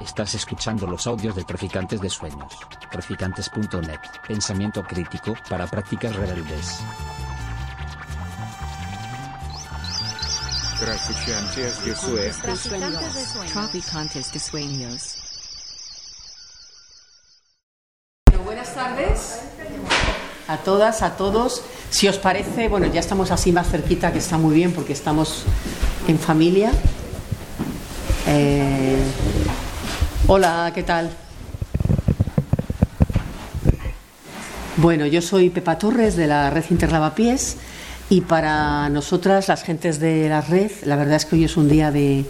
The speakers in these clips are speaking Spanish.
Estás escuchando los audios de Traficantes de Sueños. Traficantes.net. Pensamiento crítico para prácticas rebeldes. Traficantes de Sueños. Traficantes de Sueños. Buenas tardes a todas, a todos. Si os parece, bueno, ya estamos así más cerquita, que está muy bien porque estamos en familia. Eh, hola, ¿qué tal? Bueno, yo soy Pepa Torres de la red Interlavapiés y para nosotras, las gentes de la red, la verdad es que hoy es un día de,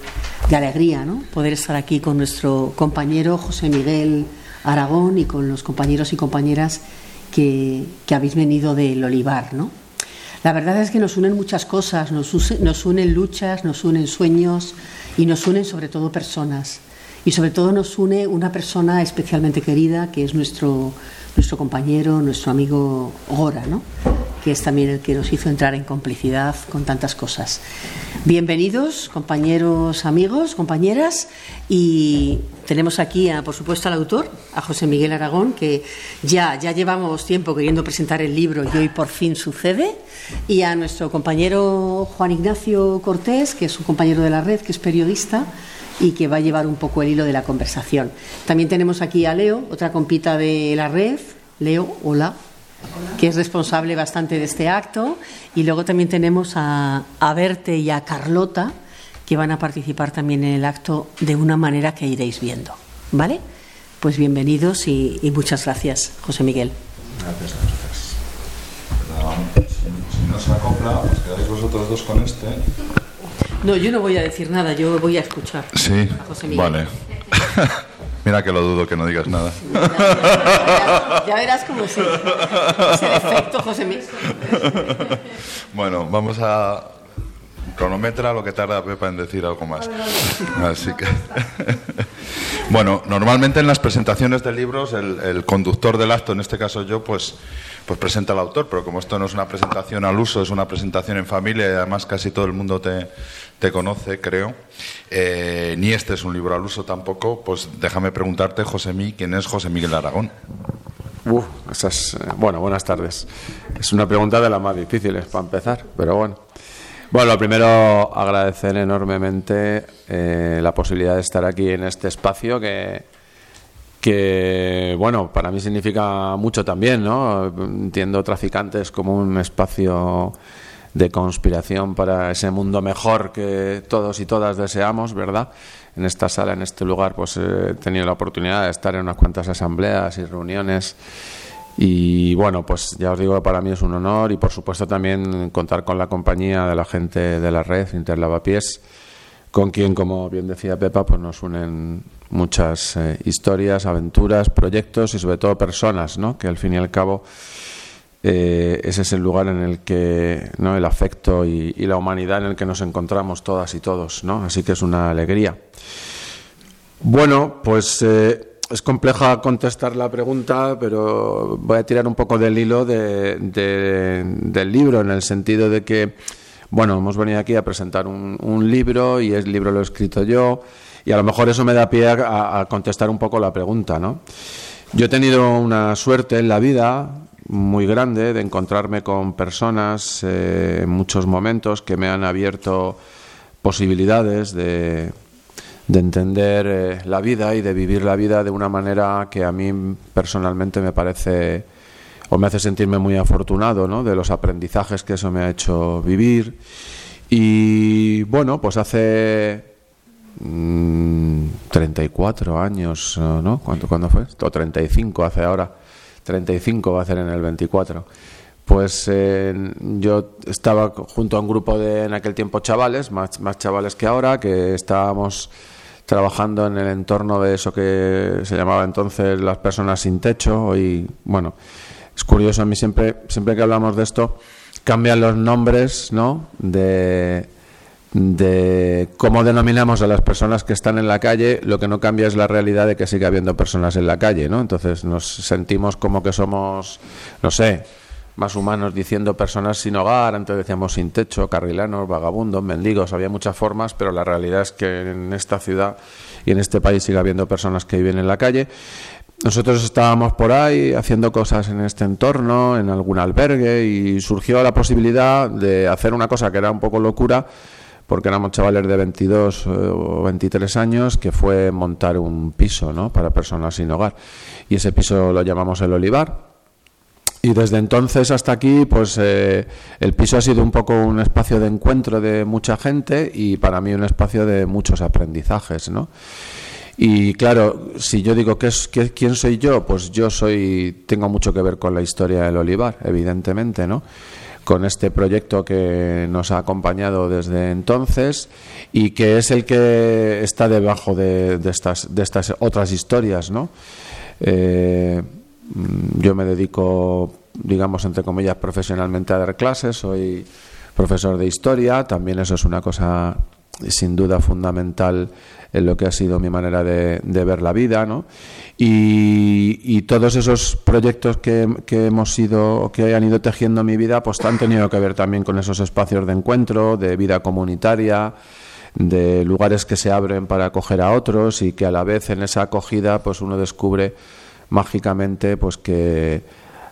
alegría, ¿no? Poder estar aquí con nuestro compañero José Miguel Aragón y con los compañeros y compañeras que, habéis venido del Olivar, ¿no? La verdad es que nos unen muchas cosas, nos, nos unen luchas, nos unen sueños y nos unen sobre todo personas. Y sobre todo nos une una persona especialmente querida, que es nuestro, nuestro compañero, nuestro amigo Gora, ¿no? que es también el que nos hizo entrar en complicidad con tantas cosas. Bienvenidos, compañeros, amigos, compañeras, y tenemos aquí, a, por supuesto, al autor, a José Miguel Aragón, que ya, ya llevamos tiempo queriendo presentar el libro y hoy por fin sucede, y a nuestro compañero Juan Ignacio Cortés, que es un compañero de la red, que es periodista y que va a llevar un poco el hilo de la conversación. También tenemos aquí a Leo, otra compita de la red. Leo, hola que es responsable bastante de este acto. Y luego también tenemos a, a Berte y a Carlota, que van a participar también en el acto de una manera que iréis viendo. ¿Vale? Pues bienvenidos y, muchas gracias, José Miguel. Gracias. Pero, si, si no se acopla, os quedáis vosotros dos con este. No, yo no voy a decir nada, yo voy a escuchar. Sí, a José Miguel. vale. Mira que lo dudo que no digas nada. Ya, ya- ya verás cómo es el efecto, José Miguel. Bueno, vamos a cronometra lo que tarda Pepa en decir algo más. Así que. Bueno, normalmente en las presentaciones de libros el, el conductor del acto, en este caso yo, pues, pues presenta al autor, pero como esto no es una presentación al uso, es una presentación en familia y además casi todo el mundo te, te conoce, creo, eh, ni este es un libro al uso tampoco, pues déjame preguntarte, José Mí, ¿quién es José Miguel Aragón? Uf, esa es, eh, bueno, buenas tardes. Es una pregunta de las más difíciles para empezar, pero bueno. Bueno, lo primero, agradecer enormemente eh, la posibilidad de estar aquí en este espacio que, que, bueno, para mí significa mucho también, ¿no? Entiendo traficantes como un espacio de conspiración para ese mundo mejor que todos y todas deseamos, ¿verdad? En esta sala, en este lugar, pues eh, he tenido la oportunidad de estar en unas cuantas asambleas y reuniones. Y bueno, pues ya os digo para mí es un honor y por supuesto también contar con la compañía de la gente de la red Interlavapiés, con quien, como bien decía Pepa, pues nos unen muchas eh, historias, aventuras, proyectos y sobre todo personas, ¿no? Que al fin y al cabo eh, ese es el lugar en el que ¿no? el afecto y, la humanidad en el que nos encontramos todas y todos, ¿no? Así que es una alegría. Bueno, pues eh, es compleja contestar la pregunta, pero voy a tirar un poco del hilo de- del libro, en el sentido de que, bueno, hemos venido aquí a presentar un, un libro y el libro lo he escrito yo, y a lo mejor eso me da pie a, contestar un poco la pregunta, ¿no? Yo he tenido una suerte en la vida muy grande de encontrarme con personas eh, en muchos momentos que me han abierto posibilidades de, de entender eh, la vida y de vivir la vida de una manera que a mí personalmente me parece o me hace sentirme muy afortunado ¿no? de los aprendizajes que eso me ha hecho vivir. Y bueno, pues hace mm, 34 años, ¿no? ¿Cuánto, ¿Cuándo fue? O 35 hace ahora. 35 va a hacer en el 24. Pues eh, yo estaba junto a un grupo de, en aquel tiempo, chavales, más, más chavales que ahora, que estábamos trabajando en el entorno de eso que se llamaba entonces las personas sin techo. Y bueno, es curioso, a mí siempre, siempre que hablamos de esto, cambian los nombres, ¿no? De, de cómo denominamos a las personas que están en la calle, lo que no cambia es la realidad de que sigue habiendo personas en la calle, ¿no? Entonces nos sentimos como que somos, no sé, más humanos diciendo personas sin hogar, antes decíamos sin techo, carrilanos, vagabundos, mendigos, había muchas formas, pero la realidad es que en esta ciudad y en este país sigue habiendo personas que viven en la calle. Nosotros estábamos por ahí haciendo cosas en este entorno, en algún albergue, y surgió la posibilidad de hacer una cosa que era un poco locura, porque éramos chavales de 22 eh, o 23 años, que fue montar un piso ¿no? para personas sin hogar. Y ese piso lo llamamos el Olivar. Y desde entonces hasta aquí, pues eh, el piso ha sido un poco un espacio de encuentro de mucha gente y para mí un espacio de muchos aprendizajes, ¿no? Y claro, si yo digo ¿qué es, quién soy yo, pues yo soy tengo mucho que ver con la historia del olivar, evidentemente, ¿no? Con este proyecto que nos ha acompañado desde entonces y que es el que está debajo de, estas, de estas otras historias, ¿no? Eh, yo me dedico, digamos, entre comillas, profesionalmente a dar clases, soy profesor de historia, también eso es una cosa sin duda fundamental en lo que ha sido mi manera de, ver la vida, ¿no? Y, todos esos proyectos que, hemos ido, que han ido tejiendo mi vida, pues han tenido que ver también con esos espacios de encuentro, de vida comunitaria, de lugares que se abren para acoger a otros y que a la vez en esa acogida, pues uno descubre mágicamente, pues que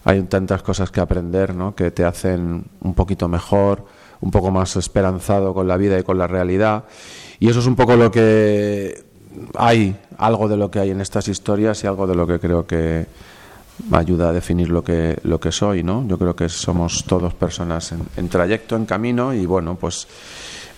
hay tantas cosas que aprender, ¿no? Que te hacen un poquito mejor, un poco más esperanzado con la vida y con la realidad y eso es un poco lo que hay, algo de lo que hay en estas historias y algo de lo que creo que ayuda a definir lo que, lo que soy, ¿no? Yo creo que somos todos personas en, trayecto, en camino y bueno, pues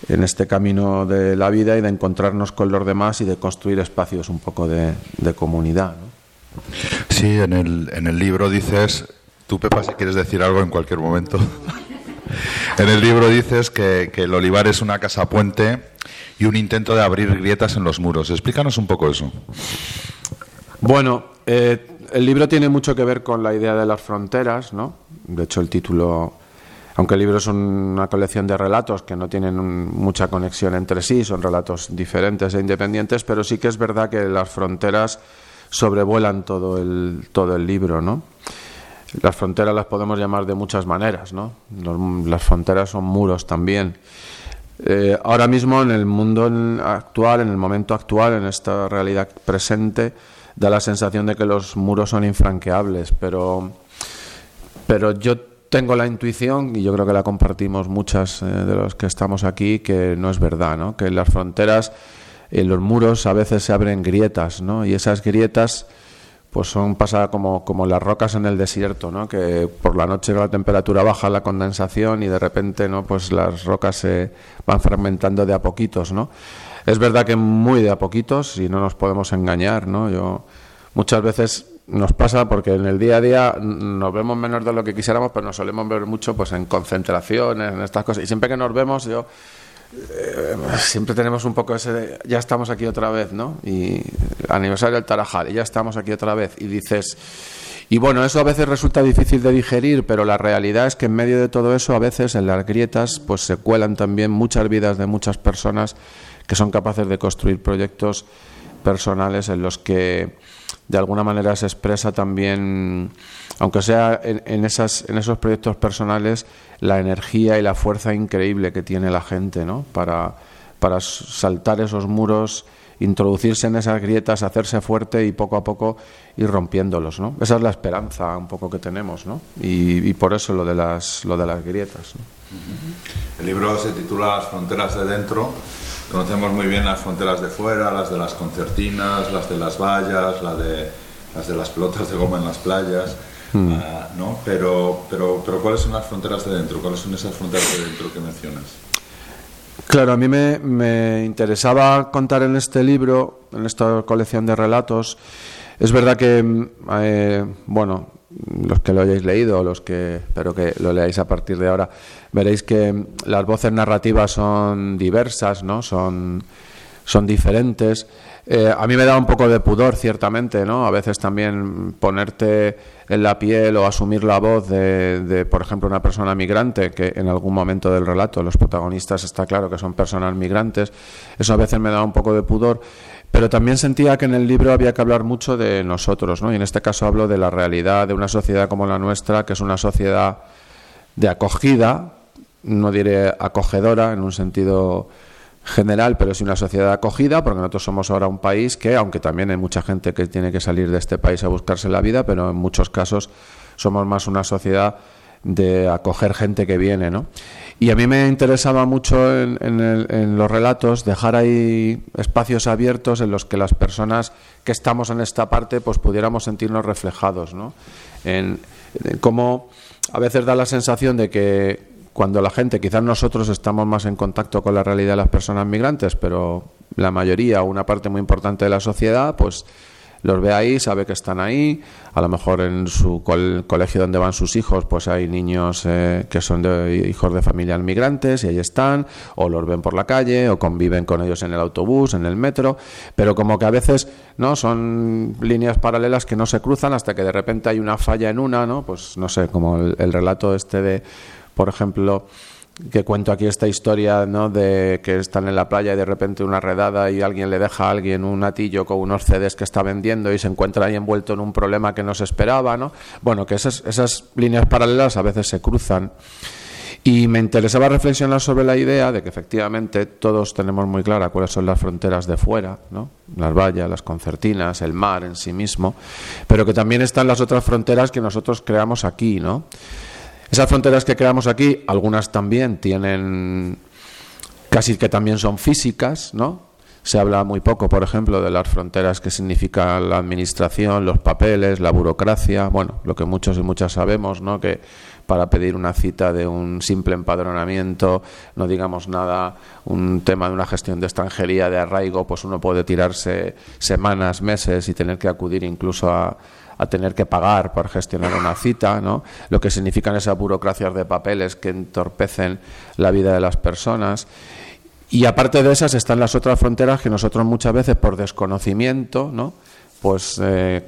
en este camino de la vida y de encontrarnos con los demás y de construir espacios un poco de, comunidad. ¿no? Sí, en el, en el libro dices, tú Pepa, si quieres decir algo en cualquier momento. en el libro dices que, el olivar es una casa puente y un intento de abrir grietas en los muros. Explícanos un poco eso. Bueno, eh, el libro tiene mucho que ver con la idea de las fronteras, ¿no? De hecho, el título, aunque el libro es una colección de relatos que no tienen mucha conexión entre sí, son relatos diferentes e independientes, pero sí que es verdad que las fronteras sobrevuelan todo el, todo el libro, ¿no? Las fronteras las podemos llamar de muchas maneras, ¿no? las fronteras son muros también. Eh, ahora mismo en el mundo actual, en el momento actual, en esta realidad presente, da la sensación de que los muros son infranqueables, pero, pero yo tengo la intuición, y yo creo que la compartimos muchas eh, de los que estamos aquí, que no es verdad, ¿no? que las fronteras, en los muros a veces se abren grietas, ¿no? y esas grietas pues son pasa como, como las rocas en el desierto, ¿no? que por la noche la temperatura baja, la condensación y de repente no pues las rocas se van fragmentando de a poquitos. ¿no? Es verdad que muy de a poquitos y no nos podemos engañar. ¿no? Yo, muchas veces nos pasa porque en el día a día nos vemos menos de lo que quisiéramos, pero nos solemos ver mucho pues en concentraciones, en estas cosas. Y siempre que nos vemos, yo eh, siempre tenemos un poco ese ya estamos aquí otra vez, ¿no? Y aniversario del Tarajal, y ya estamos aquí otra vez. Y dices, y bueno, eso a veces resulta difícil de digerir, pero la realidad es que en medio de todo eso, a veces en las grietas, pues se cuelan también muchas vidas de muchas personas que son capaces de construir proyectos personales en los que de alguna manera se expresa también, aunque sea en, esas, en esos proyectos personales, la energía y la fuerza increíble que tiene la gente ¿no? para, para saltar esos muros, introducirse en esas grietas, hacerse fuerte y poco a poco ir rompiéndolos. ¿no? Esa es la esperanza un poco que tenemos ¿no? y, por eso lo de las, lo de las grietas. El libro se titula Las fronteras de dentro Conocemos muy bien las fronteras de fuera, las de las concertinas, las de las vallas, la de, las de las pelotas de goma en las playas, hmm. ah, ¿no? Pero, pero, pero ¿cuáles son las fronteras de dentro? ¿Cuáles son esas fronteras de dentro que mencionas? Claro, a mí me, me interesaba contar en este libro, en esta colección de relatos, es verdad que, mm, eh, bueno, los que lo hayáis leído, los que espero que lo leáis a partir de ahora, veréis que las voces narrativas son diversas, ¿no? Son, son diferentes. Eh, a mí me da un poco de pudor, ciertamente, ¿no? A veces también ponerte en la piel o asumir la voz de, de, por ejemplo, una persona migrante, que en algún momento del relato los protagonistas está claro que son personas migrantes. Eso a veces me da un poco de pudor pero también sentía que en el libro había que hablar mucho de nosotros, ¿no? Y en este caso hablo de la realidad de una sociedad como la nuestra, que es una sociedad de acogida, no diré acogedora en un sentido general, pero es una sociedad acogida, porque nosotros somos ahora un país que, aunque también hay mucha gente que tiene que salir de este país a buscarse la vida, pero en muchos casos somos más una sociedad de acoger gente que viene, ¿no? Y a mí me interesaba mucho en, en, los relatos dejar ahí espacios abiertos en los que las personas que estamos en esta parte pues pudiéramos sentirnos reflejados, ¿no? En, en cómo a veces da la sensación de que cuando la gente, quizás nosotros estamos más en contacto con la realidad de las personas migrantes, pero la mayoría, una parte muy importante de la sociedad, pues los ve ahí, sabe que están ahí, a lo mejor en su colegio donde van sus hijos, pues hay niños eh, que son de, hijos de familias migrantes y ahí están, o los ven por la calle, o conviven con ellos en el autobús, en el metro, pero como que a veces no son líneas paralelas que no se cruzan hasta que de repente hay una falla en una, ¿no? Pues no sé, como el relato este de por ejemplo, que cuento aquí esta historia ¿no? de que están en la playa y de repente una redada y alguien le deja a alguien un atillo con unos CDs que está vendiendo y se encuentra ahí envuelto en un problema que no se esperaba. ¿no? Bueno, que esas, esas líneas paralelas a veces se cruzan. Y me interesaba reflexionar sobre la idea de que efectivamente todos tenemos muy clara cuáles son las fronteras de fuera, ¿no? las vallas, las concertinas, el mar en sí mismo, pero que también están las otras fronteras que nosotros creamos aquí, ¿no? Esas fronteras que creamos aquí, algunas también tienen, casi que también son físicas, ¿no? Se habla muy poco, por ejemplo, de las fronteras que significa la administración, los papeles, la burocracia, bueno, lo que muchos y muchas sabemos, ¿no? Que para pedir una cita de un simple empadronamiento, no digamos nada, un tema de una gestión de extranjería, de arraigo, pues uno puede tirarse semanas, meses y tener que acudir incluso a, a tener que pagar por gestionar una cita, ¿no? lo que significan esas burocracias de papeles que entorpecen la vida de las personas. Y aparte de esas están las otras fronteras que nosotros muchas veces por desconocimiento, ¿no? pues eh,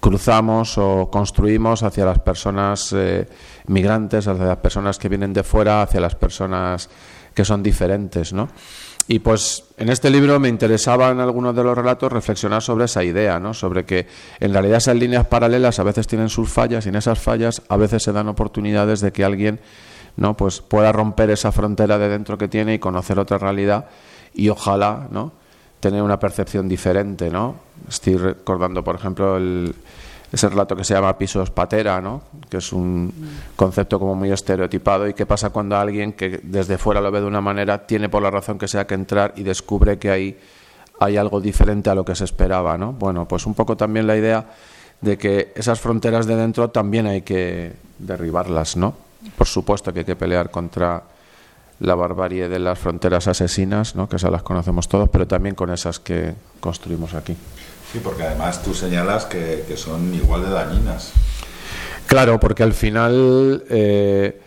cruzamos o construimos hacia las personas eh, migrantes, hacia las personas que vienen de fuera, hacia las personas que son diferentes, ¿no? Y pues en este libro me interesaba en algunos de los relatos reflexionar sobre esa idea, ¿no? sobre que en realidad esas líneas paralelas a veces tienen sus fallas y en esas fallas a veces se dan oportunidades de que alguien ¿no? pues pueda romper esa frontera de dentro que tiene y conocer otra realidad y ojalá ¿no? tener una percepción diferente. ¿no? Estoy recordando, por ejemplo, el, ese relato que se llama pisos patera, ¿no? que es un concepto como muy estereotipado y qué pasa cuando alguien que desde fuera lo ve de una manera tiene por la razón que sea que entrar y descubre que hay, hay algo diferente a lo que se esperaba. ¿no? Bueno, pues un poco también la idea de que esas fronteras de dentro también hay que derribarlas, ¿no? Por supuesto que hay que pelear contra la barbarie de las fronteras asesinas, ¿no? que esas las conocemos todos, pero también con esas que construimos aquí. Sí, porque además tú señalas que, son igual de dañinas. Claro, porque al final eh,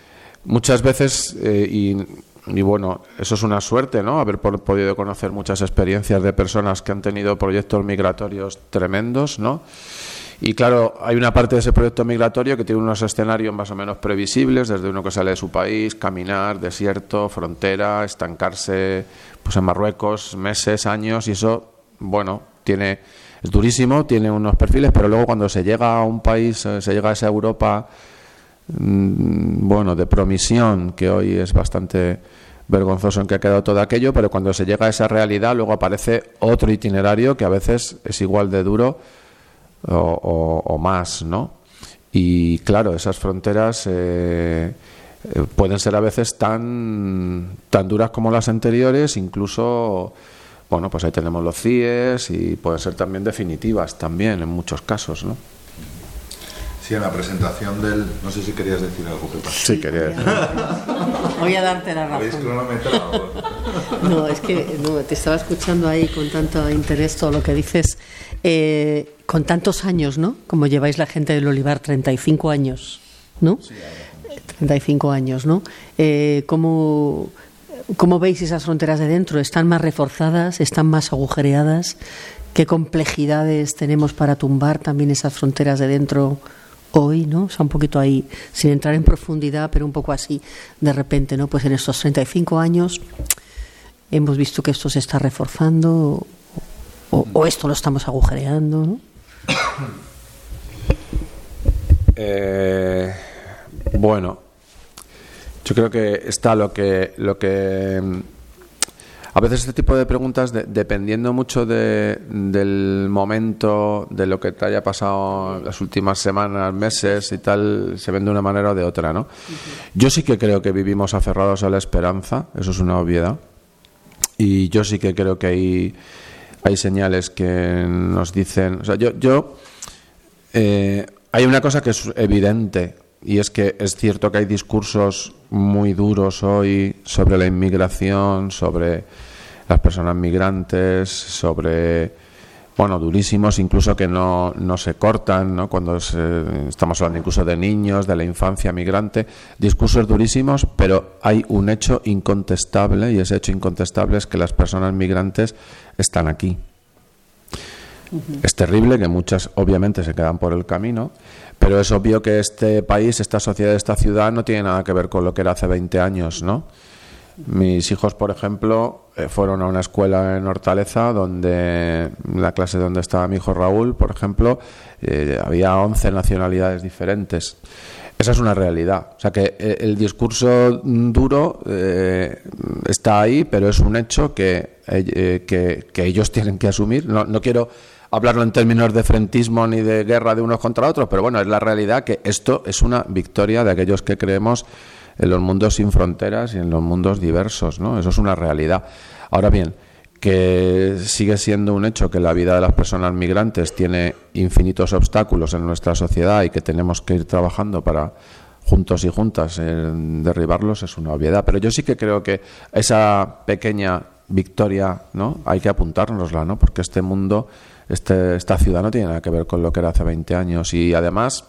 muchas veces, eh, y, bueno, eso es una suerte, ¿no? Haber podido conocer muchas experiencias de personas que han tenido proyectos migratorios tremendos, ¿no? Y claro, hay una parte de ese proyecto migratorio que tiene unos escenarios más o menos previsibles, desde uno que sale de su país, caminar, desierto, frontera, estancarse pues en Marruecos meses, años, y eso, bueno, tiene es durísimo, tiene unos perfiles, pero luego cuando se llega a un país, eh, se llega a esa Europa, mm, bueno, de promisión, que hoy es bastante vergonzoso en que ha quedado todo aquello, pero cuando se llega a esa realidad, luego aparece otro itinerario que a veces es igual de duro o, más, ¿no? Y claro, esas fronteras eh, eh, pueden ser a veces tan, tan duras como las anteriores, incluso bueno, pues ahí tenemos los CIES y pueden ser también definitivas también en muchos casos, ¿no? Sí, en la presentación del... No sé si querías decir algo, Pepa. Sí, quería decir. Voy a darte la razón. No, es que no, te estaba escuchando ahí con tanto interés todo lo que dices. Eh, con tantos años, ¿no? Como lleváis la gente del Olivar, 35 años, ¿no? Sí, 35 años, ¿no? Eh, ¿Cómo ¿Cómo veis esas fronteras de dentro? ¿Están más reforzadas? ¿Están más agujereadas? ¿Qué complejidades tenemos para tumbar también esas fronteras de dentro hoy, ¿no? O sea, un poquito ahí, sin entrar en profundidad, pero un poco así, de repente, ¿no? Pues en estos 35 años hemos visto que esto se está reforzando o, esto lo estamos agujereando, ¿no? Eh, bueno, yo creo que está lo que lo que mm, a veces este tipo de preguntas, de- dependiendo mucho de- del momento, de lo que te haya pasado las últimas semanas, meses y tal, se ven de una manera o de otra, ¿no? Yo sí que creo que vivimos aferrados a la esperanza, eso es una obviedad. Y yo sí que creo que hay, hay señales que nos dicen. O sea, yo. yo eh, hay una cosa que es evidente y es que es cierto que hay discursos muy duros hoy sobre la inmigración, sobre las personas migrantes, sobre bueno, durísimos, incluso que no, no se cortan, ¿no? cuando se- estamos hablando incluso de niños, de la infancia migrante, discursos durísimos, pero hay un hecho incontestable y ese hecho incontestable es que las personas migrantes están aquí. Es terrible que muchas obviamente se quedan por el camino, pero es obvio que este país, esta sociedad, esta ciudad no tiene nada que ver con lo que era hace 20 años, ¿no? Mis hijos, por ejemplo, eh, fueron a una escuela en Hortaleza donde la clase donde estaba mi hijo Raúl, por ejemplo, eh, había 11 nacionalidades diferentes. Esa es una realidad. O sea que eh, el discurso duro está ahí, pero es un hecho que, que, ellos tienen que asumir. No quiero hablarlo en términos de frentismo ni de guerra de unos contra otros, pero bueno, es la realidad que esto es una victoria de aquellos que creemos en los mundos sin fronteras y en los mundos diversos, ¿no? Eso es una realidad. Ahora bien, que sigue siendo un hecho que la vida de las personas migrantes tiene infinitos obstáculos en nuestra sociedad y que tenemos que ir trabajando para juntos y juntas en derribarlos es una obviedad. Pero yo sí que creo que esa pequeña victoria, ¿no? Hay que apuntárnosla, ¿no? Porque este mundo, este, esta ciudad no tiene nada que ver con lo que era hace 20 años y además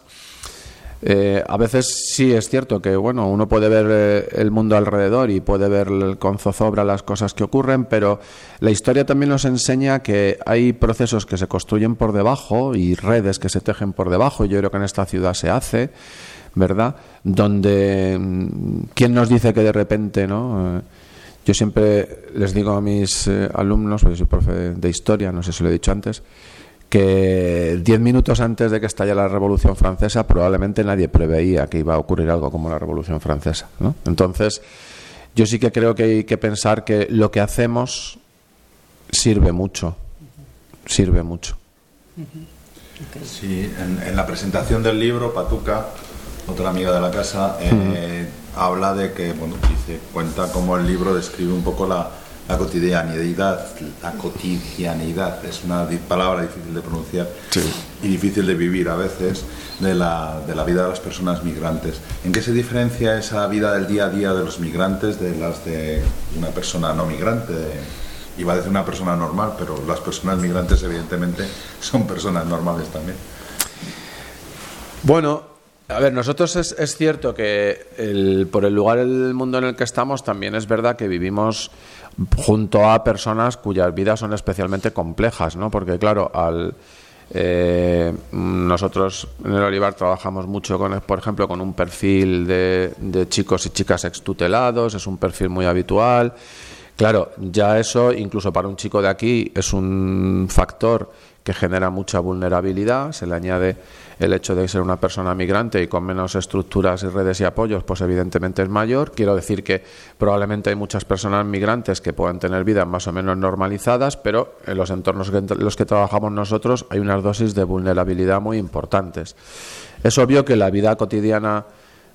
eh, a veces sí es cierto que bueno uno puede ver eh, el mundo alrededor y puede ver con zozobra las cosas que ocurren, pero la historia también nos enseña que hay procesos que se construyen por debajo y redes que se tejen por debajo. Yo creo que en esta ciudad se hace, ¿verdad? Donde mm, quién nos dice que de repente, ¿no? Eh, yo siempre les digo a mis eh, alumnos, porque soy profe de, de historia, no sé si lo he dicho antes, que diez minutos antes de que estallara la Revolución Francesa probablemente nadie preveía que iba a ocurrir algo como la Revolución Francesa. ¿no? Entonces, yo sí que creo que hay que pensar que lo que hacemos sirve mucho, sirve mucho. Sí, en, en la presentación del libro, Patuca, otra amiga de la casa, eh, habla de que, bueno, dice, cuenta cómo el libro describe un poco la, la cotidianidad, la cotidianidad, es una palabra difícil de pronunciar y difícil de vivir a veces, de la, de la vida de las personas migrantes. ¿En qué se diferencia esa vida del día a día de los migrantes de las de una persona no migrante? Iba a decir una persona normal, pero las personas migrantes evidentemente son personas normales también. Bueno, a ver, nosotros es, es cierto que el- por el lugar del mundo en el que estamos, también es verdad que vivimos junto a personas cuyas vidas son especialmente complejas, ¿no? Porque claro, al eh, nosotros en el Olivar trabajamos mucho con, por ejemplo, con un perfil de, de chicos y chicas extutelados, es un perfil muy habitual. Claro, ya eso, incluso para un chico de aquí, es un factor que genera mucha vulnerabilidad. Se le añade el hecho de ser una persona migrante y con menos estructuras y redes y apoyos, pues evidentemente es mayor. Quiero decir que probablemente hay muchas personas migrantes que puedan tener vidas más o menos normalizadas, pero en los entornos en los que trabajamos nosotros hay unas dosis de vulnerabilidad muy importantes. Es obvio que la vida cotidiana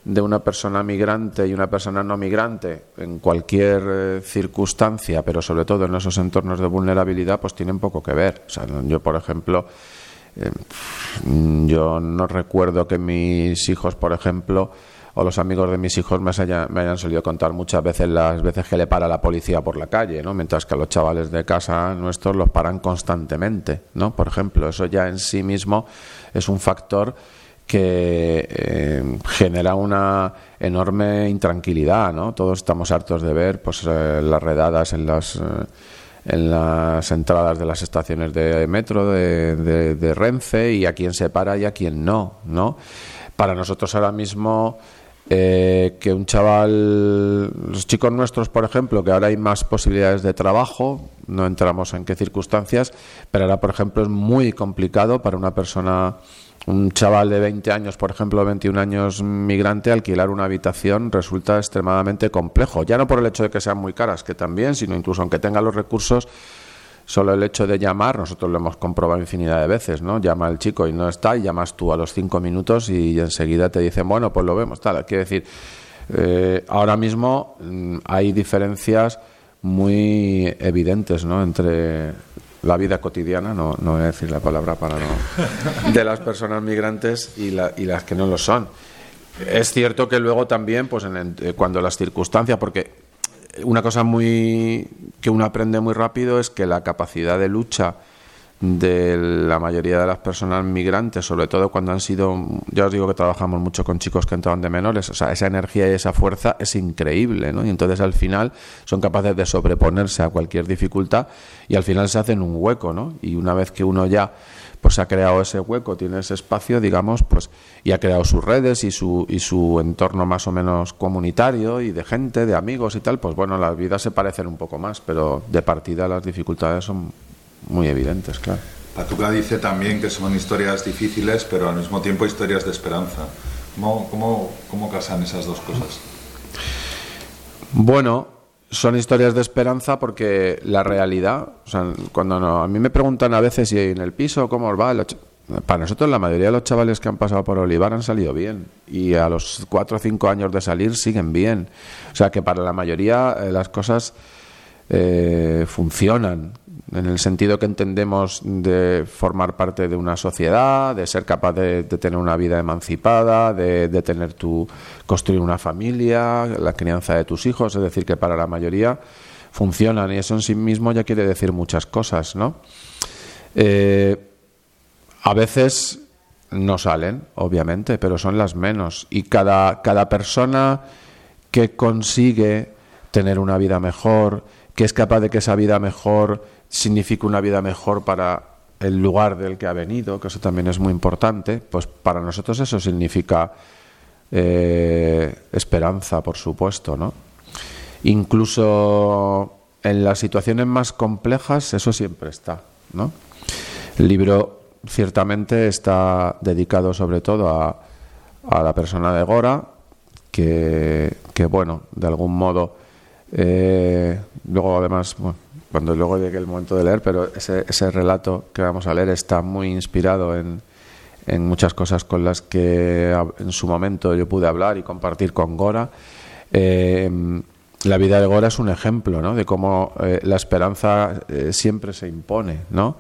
de una persona migrante y una persona no migrante en cualquier eh, circunstancia, pero sobre todo en esos entornos de vulnerabilidad, pues tienen poco que ver. O sea, yo, por ejemplo, eh, yo no recuerdo que mis hijos, por ejemplo, o los amigos de mis hijos me, haya- me hayan solido contar muchas veces las veces que le para la policía por la calle, ¿no? Mientras que a los chavales de casa nuestros los paran constantemente, ¿no? Por ejemplo, eso ya en sí mismo es un factor que eh, genera una enorme intranquilidad, ¿no? Todos estamos hartos de ver pues eh, las redadas en las eh, en las entradas de las estaciones de metro de, de- de Renfe y a quién se para y a quién no, ¿no? Para nosotros ahora mismo que un chaval, los chicos nuestros, por ejemplo, que ahora hay más posibilidades de trabajo, no entramos en qué circunstancias, pero ahora, por ejemplo, es muy complicado para una persona, un chaval de 20 años, por ejemplo, 21 años migrante, alquilar una habitación resulta extremadamente complejo. Ya no por el hecho de que sean muy caras, que también, sino incluso aunque tenga los recursos, solo el hecho de llamar, nosotros lo hemos comprobado infinidad de veces, ¿no? Llama el chico y no está, y llamas tú a los cinco minutos y enseguida te dicen, bueno, pues lo vemos, tal. Quiere decir, eh, ahora mismo mm, hay diferencias muy evidentes, ¿no? Entre la vida cotidiana, no, no voy a decir la palabra para no, de las personas migrantes y, y las que no lo son. Es cierto que luego también, pues en, cuando las circunstancias, porque una cosa muy que uno aprende muy rápido es que la capacidad de lucha de la mayoría de las personas migrantes, sobre todo cuando han sido, ya os digo que trabajamos mucho con chicos que entraban de menores, o sea, esa energía y esa fuerza es increíble, ¿no? Y entonces al final son capaces de sobreponerse a cualquier dificultad y al final se hacen un hueco, ¿no? Y una vez que uno ya pues ha creado ese hueco, tiene ese espacio, digamos, pues y ha creado sus redes y su y su entorno más o menos comunitario y de gente, de amigos y tal, pues bueno, las vidas se parecen un poco más, pero de partida las dificultades son muy evidentes, claro. Patuca dice también que son historias difíciles, pero al mismo tiempo historias de esperanza. ¿Cómo, cómo, cómo casan esas dos cosas? Bueno, son historias de esperanza porque la realidad, o sea, cuando a mí me preguntan a veces si en el piso cómo va, para nosotros la mayoría de los chavales que han pasado por Olivar han salido bien y a los cuatro o cinco años de salir siguen bien. O sea que para la mayoría eh, las cosas eh, funcionan en el sentido que entendemos de formar parte de una sociedad, de ser capaz de, tener una vida emancipada, de, tener tu construir una familia, la crianza de tus hijos, es decir, que para la mayoría funcionan y eso en sí mismo ya quiere decir muchas cosas, ¿no? Eh, a veces no salen, obviamente, pero son las menos y cada, cada persona que consigue tener una vida mejor, que es capaz de que esa vida mejor significa una vida mejor para el lugar del que ha venido, que eso también es muy importante, pues para nosotros eso significa eh, esperanza, por supuesto, ¿no? Incluso en las situaciones más complejas eso siempre está, ¿no? El libro ciertamente está dedicado sobre todo a, la persona de Gora, que, que bueno, de algún modo eh, luego además, cuando luego llegue el momento de leer, pero ese, relato que vamos a leer está muy inspirado en, muchas cosas con las que en su momento yo pude hablar y compartir con Gora. Eh, la vida de Gora es un ejemplo ¿no? de cómo eh, la esperanza siempre se impone, ¿no?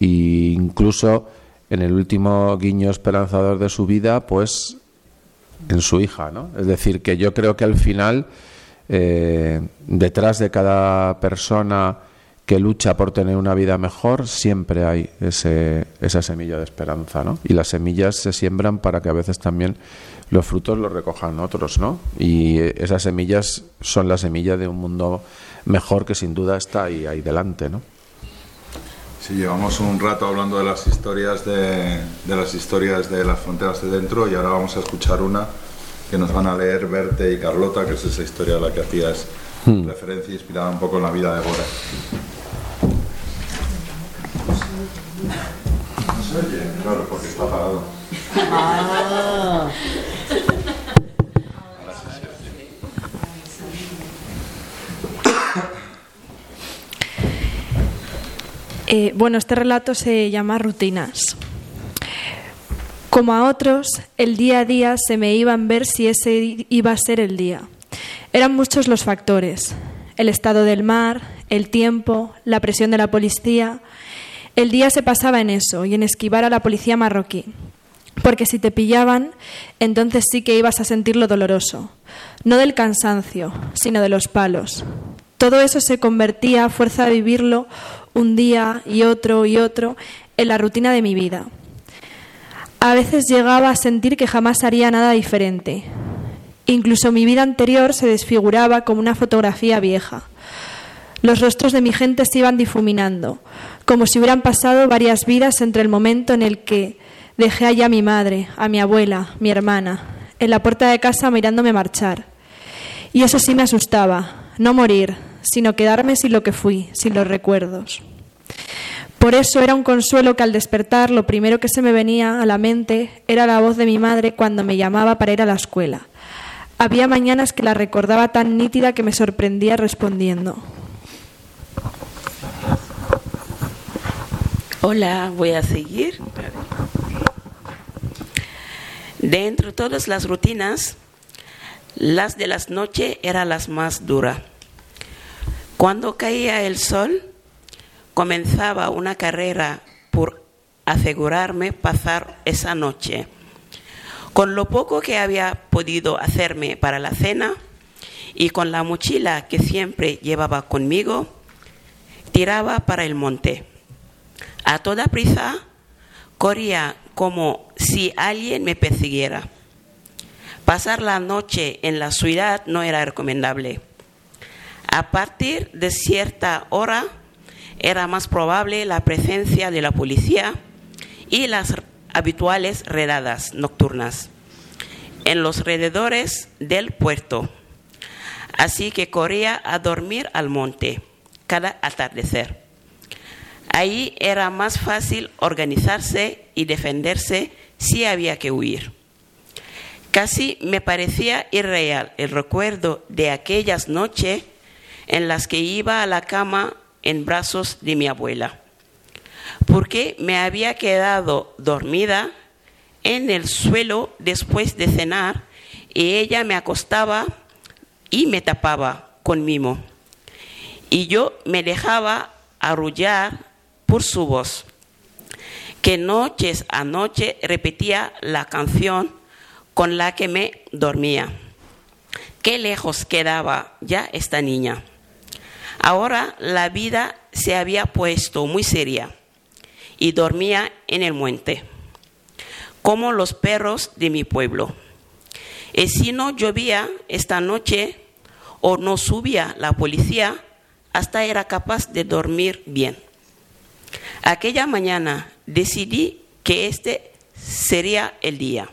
Y incluso en el último guiño esperanzador de su vida, pues en su hija, ¿no? Es decir, que yo creo que al final eh, detrás de cada persona que lucha por tener una vida mejor, siempre hay ese, esa semilla de esperanza, ¿no? Y las semillas se siembran para que a veces también los frutos los recojan otros, ¿no? Y esas semillas son la semilla de un mundo mejor que sin duda está ahí, ahí delante, ¿no? Sí, llevamos un rato hablando de las historias de, de las historias de las fronteras de dentro y ahora vamos a escuchar una que nos van a leer Berte y Carlota, que es esa historia a la que hacías hmm. referencia inspirada un poco en la vida de Gora. No se oye, claro, porque está apagado. Ah. Eh, bueno, este relato se llama Rutinas. Como a otros, el día a día se me iban a ver si ese iba a ser el día. Eran muchos los factores, el estado del mar, el tiempo, la presión de la policía. El día se pasaba en eso y en esquivar a la policía marroquí. Porque si te pillaban, entonces sí que ibas a sentir lo doloroso, no del cansancio, sino de los palos. Todo eso se convertía, a fuerza de vivirlo, un día y otro y otro, en la rutina de mi vida. A veces llegaba a sentir que jamás haría nada diferente. Incluso mi vida anterior se desfiguraba como una fotografía vieja. Los rostros de mi gente se iban difuminando, como si hubieran pasado varias vidas entre el momento en el que dejé allá a mi madre, a mi abuela, mi hermana, en la puerta de casa mirándome marchar. Y eso sí me asustaba, no morir, sino quedarme sin lo que fui, sin los recuerdos. Por eso era un consuelo que al despertar lo primero que se me venía a la mente era la voz de mi madre cuando me llamaba para ir a la escuela. Había mañanas que la recordaba tan nítida que me sorprendía respondiendo. Hola, voy a seguir. Dentro de todas las rutinas, las de las noches eran las más duras. Cuando caía el sol, comenzaba una carrera por asegurarme pasar esa noche. Con lo poco que había podido hacerme para la cena y con la mochila que siempre llevaba conmigo, tiraba para el monte. A toda prisa corría como si alguien me persiguiera. Pasar la noche en la ciudad no era recomendable. A partir de cierta hora era más probable la presencia de la policía y las habituales redadas nocturnas en los alrededores del puerto. Así que corría a dormir al monte cada atardecer. Ahí era más fácil organizarse y defenderse si había que huir. Casi me parecía irreal el recuerdo de aquellas noches en las que iba a la cama en brazos de mi abuela, porque me había quedado dormida en el suelo después de cenar y ella me acostaba y me tapaba con mimo. Y yo me dejaba arrullar por su voz, que noches a noche repetía la canción con la que me dormía. Qué lejos quedaba ya esta niña. Ahora la vida se había puesto muy seria y dormía en el monte, como los perros de mi pueblo. Y si no llovía esta noche o no subía la policía, hasta era capaz de dormir bien. Aquella mañana decidí que este sería el día.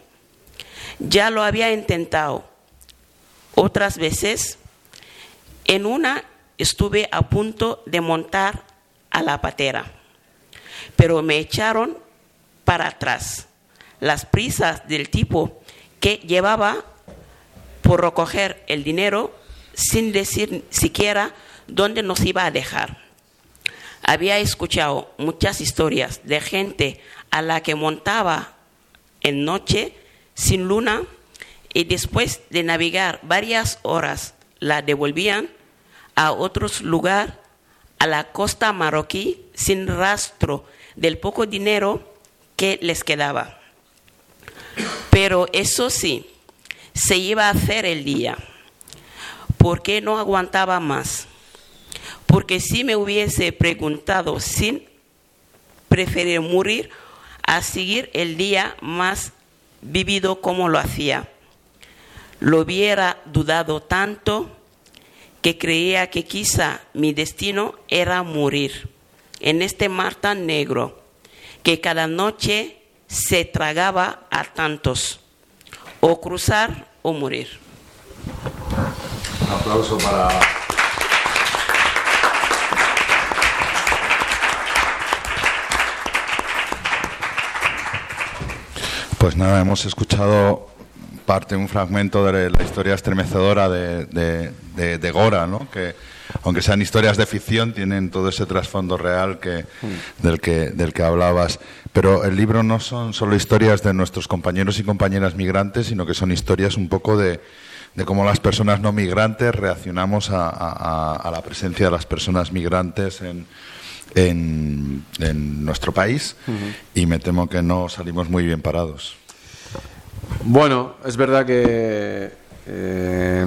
Ya lo había intentado otras veces. En una estuve a punto de montar a la patera, pero me echaron para atrás. Las prisas del tipo que llevaba por recoger el dinero sin decir siquiera dónde nos iba a dejar. Había escuchado muchas historias de gente a la que montaba en noche sin luna y después de navegar varias horas la devolvían a otros lugares, a la costa marroquí, sin rastro del poco dinero que les quedaba. Pero eso sí, se iba a hacer el día, porque no aguantaba más porque si me hubiese preguntado sin preferir morir a seguir el día más vivido como lo hacía. Lo hubiera dudado tanto que creía que quizá mi destino era morir en este mar tan negro que cada noche se tragaba a tantos, o cruzar o morir. Un aplauso para Pues nada, hemos escuchado parte, un fragmento de la historia estremecedora de, Gora, ¿no? que aunque sean historias de ficción, tienen todo ese trasfondo real que, del, que, del que hablabas. Pero el libro no son solo historias de nuestros compañeros y compañeras migrantes, sino que son historias un poco de, cómo las personas no migrantes reaccionamos a, la presencia de las personas migrantes en, en, nuestro país y me temo que no salimos muy bien parados. Bueno, es verdad que eh,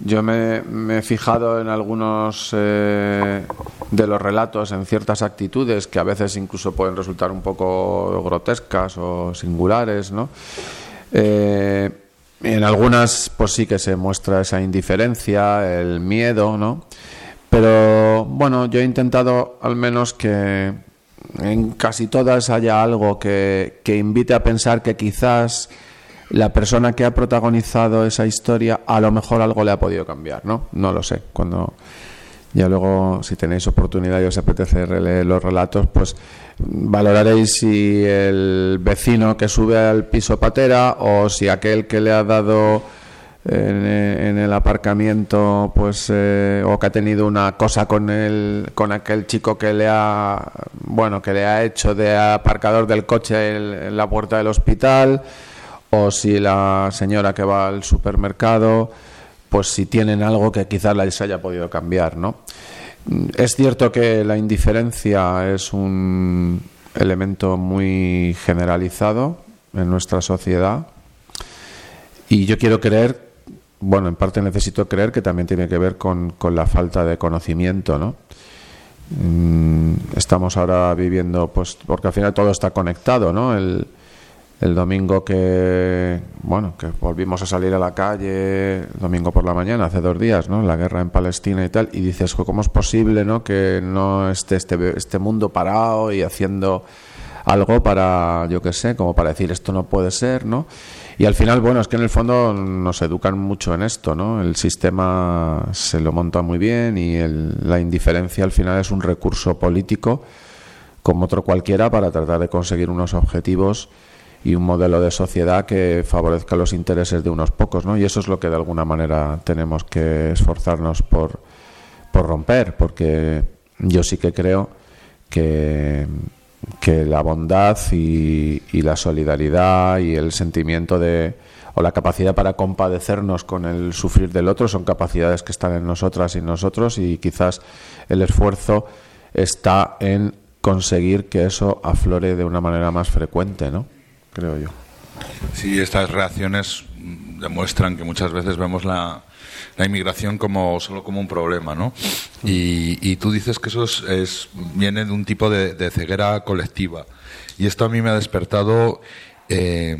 yo me, he fijado en algunos eh, de los relatos, en ciertas actitudes que a veces incluso pueden resultar un poco grotescas o singulares, ¿no? Eh, en algunas, pues sí que se muestra esa indiferencia, el miedo, ¿no? Pero bueno, yo he intentado al menos que en casi todas haya algo que, invite a pensar que quizás la persona que ha protagonizado esa historia a lo mejor algo le ha podido cambiar, ¿no? No lo sé. Cuando ya luego, si tenéis oportunidad y os apetece releer los relatos, pues valoraréis si el vecino que sube al piso patera o si aquel que le ha dado en, el aparcamiento, pues, eh, o que ha tenido una cosa con el, con aquel chico que le ha, bueno, que le ha hecho de aparcador del coche en, la puerta del hospital, o si la señora que va al supermercado, pues si tienen algo que quizás les haya podido cambiar, ¿no? Es cierto que la indiferencia es un elemento muy generalizado en nuestra sociedad y yo quiero creer bueno, en parte necesito creer que también tiene que ver con, con la falta de conocimiento, ¿no? Mm, estamos ahora viviendo, pues, porque al final todo está conectado, ¿no? El, domingo que, bueno, que volvimos a salir a la calle, domingo por la mañana, hace dos días, ¿no? La guerra en Palestina y tal, y dices, ¿cómo es posible, ¿no? Que no esté este, este mundo parado y haciendo algo para, yo qué sé, como para decir esto no puede ser, ¿no? Y al final, bueno, es que en el fondo nos educan mucho en esto, ¿no? El sistema se lo monta muy bien y la indiferencia al final es un recurso político como otro cualquiera para tratar de conseguir unos objetivos y un modelo de sociedad que favorezca los intereses de unos pocos, ¿no? Y eso es lo que de alguna manera tenemos que esforzarnos por, por romper, porque yo sí que creo que que la bondad y, la solidaridad y el sentimiento de o la capacidad para compadecernos con el sufrir del otro son capacidades que están en nosotras y nosotros y quizás el esfuerzo está en conseguir que eso aflore de una manera más frecuente, ¿no? Creo yo. Sí, estas reacciones demuestran que muchas veces vemos la, la inmigración como solo como un problema, ¿no? Y, tú dices que eso es, viene de un tipo de, ceguera colectiva. Y esto a mí me ha despertado eh,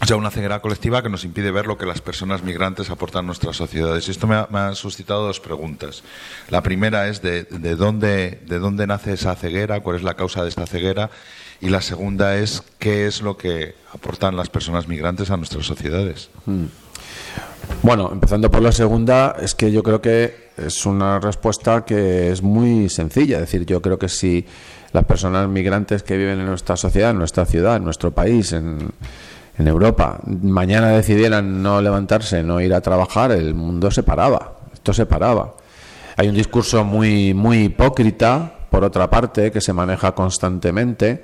o sea, una ceguera colectiva que nos impide ver lo que las personas migrantes aportan a nuestras sociedades. Y esto me ha, suscitado dos preguntas. La primera es de, de, dónde, de dónde nace esa ceguera, cuál es la causa de esta ceguera. Y la segunda es qué es lo que aportan las personas migrantes a nuestras sociedades. Mm. Bueno, empezando por la segunda, es que yo creo que es una respuesta que es muy sencilla. Es decir, yo creo que si las personas migrantes que viven en nuestra sociedad, en nuestra ciudad, en nuestro país, en, en Europa, mañana decidieran no levantarse, no ir a trabajar, el mundo se paraba. Esto se paraba. Hay un discurso muy, muy hipócrita, por otra parte, que se maneja constantemente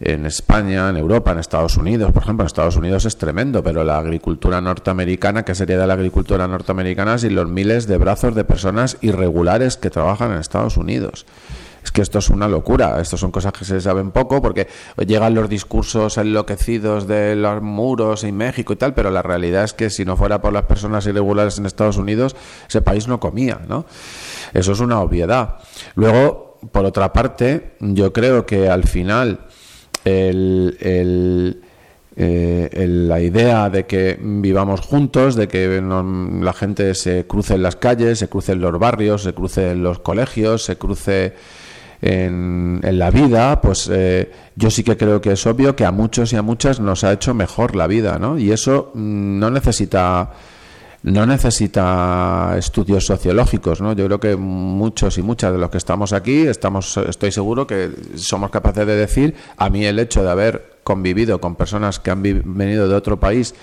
en España, en Europa, en Estados Unidos. Por ejemplo, en Estados Unidos es tremendo, pero la agricultura norteamericana, ¿qué sería de la agricultura norteamericana sin los miles de brazos de personas irregulares que trabajan en Estados Unidos? Es que esto es una locura, esto son cosas que se saben poco porque llegan los discursos enloquecidos de los muros en México y tal, pero la realidad es que si no fuera por las personas irregulares en Estados Unidos, ese país no comía, ¿no? Eso es una obviedad. Luego, por otra parte, yo creo que al final el, eh, la idea de que vivamos juntos, de que la gente se cruce en las calles, se cruce en los barrios, se cruce en los colegios, se cruce en, la vida, pues eh, yo sí que creo que es obvio que a muchos y a muchas nos ha hecho mejor la vida, ¿no? Y eso mm, no necesita no necesita estudios sociológicos, ¿no? Yo creo que muchos y muchas de los que estamos aquí estamos, estoy seguro que somos capaces de decir, a mí el hecho de haber convivido con personas que han venido de otro país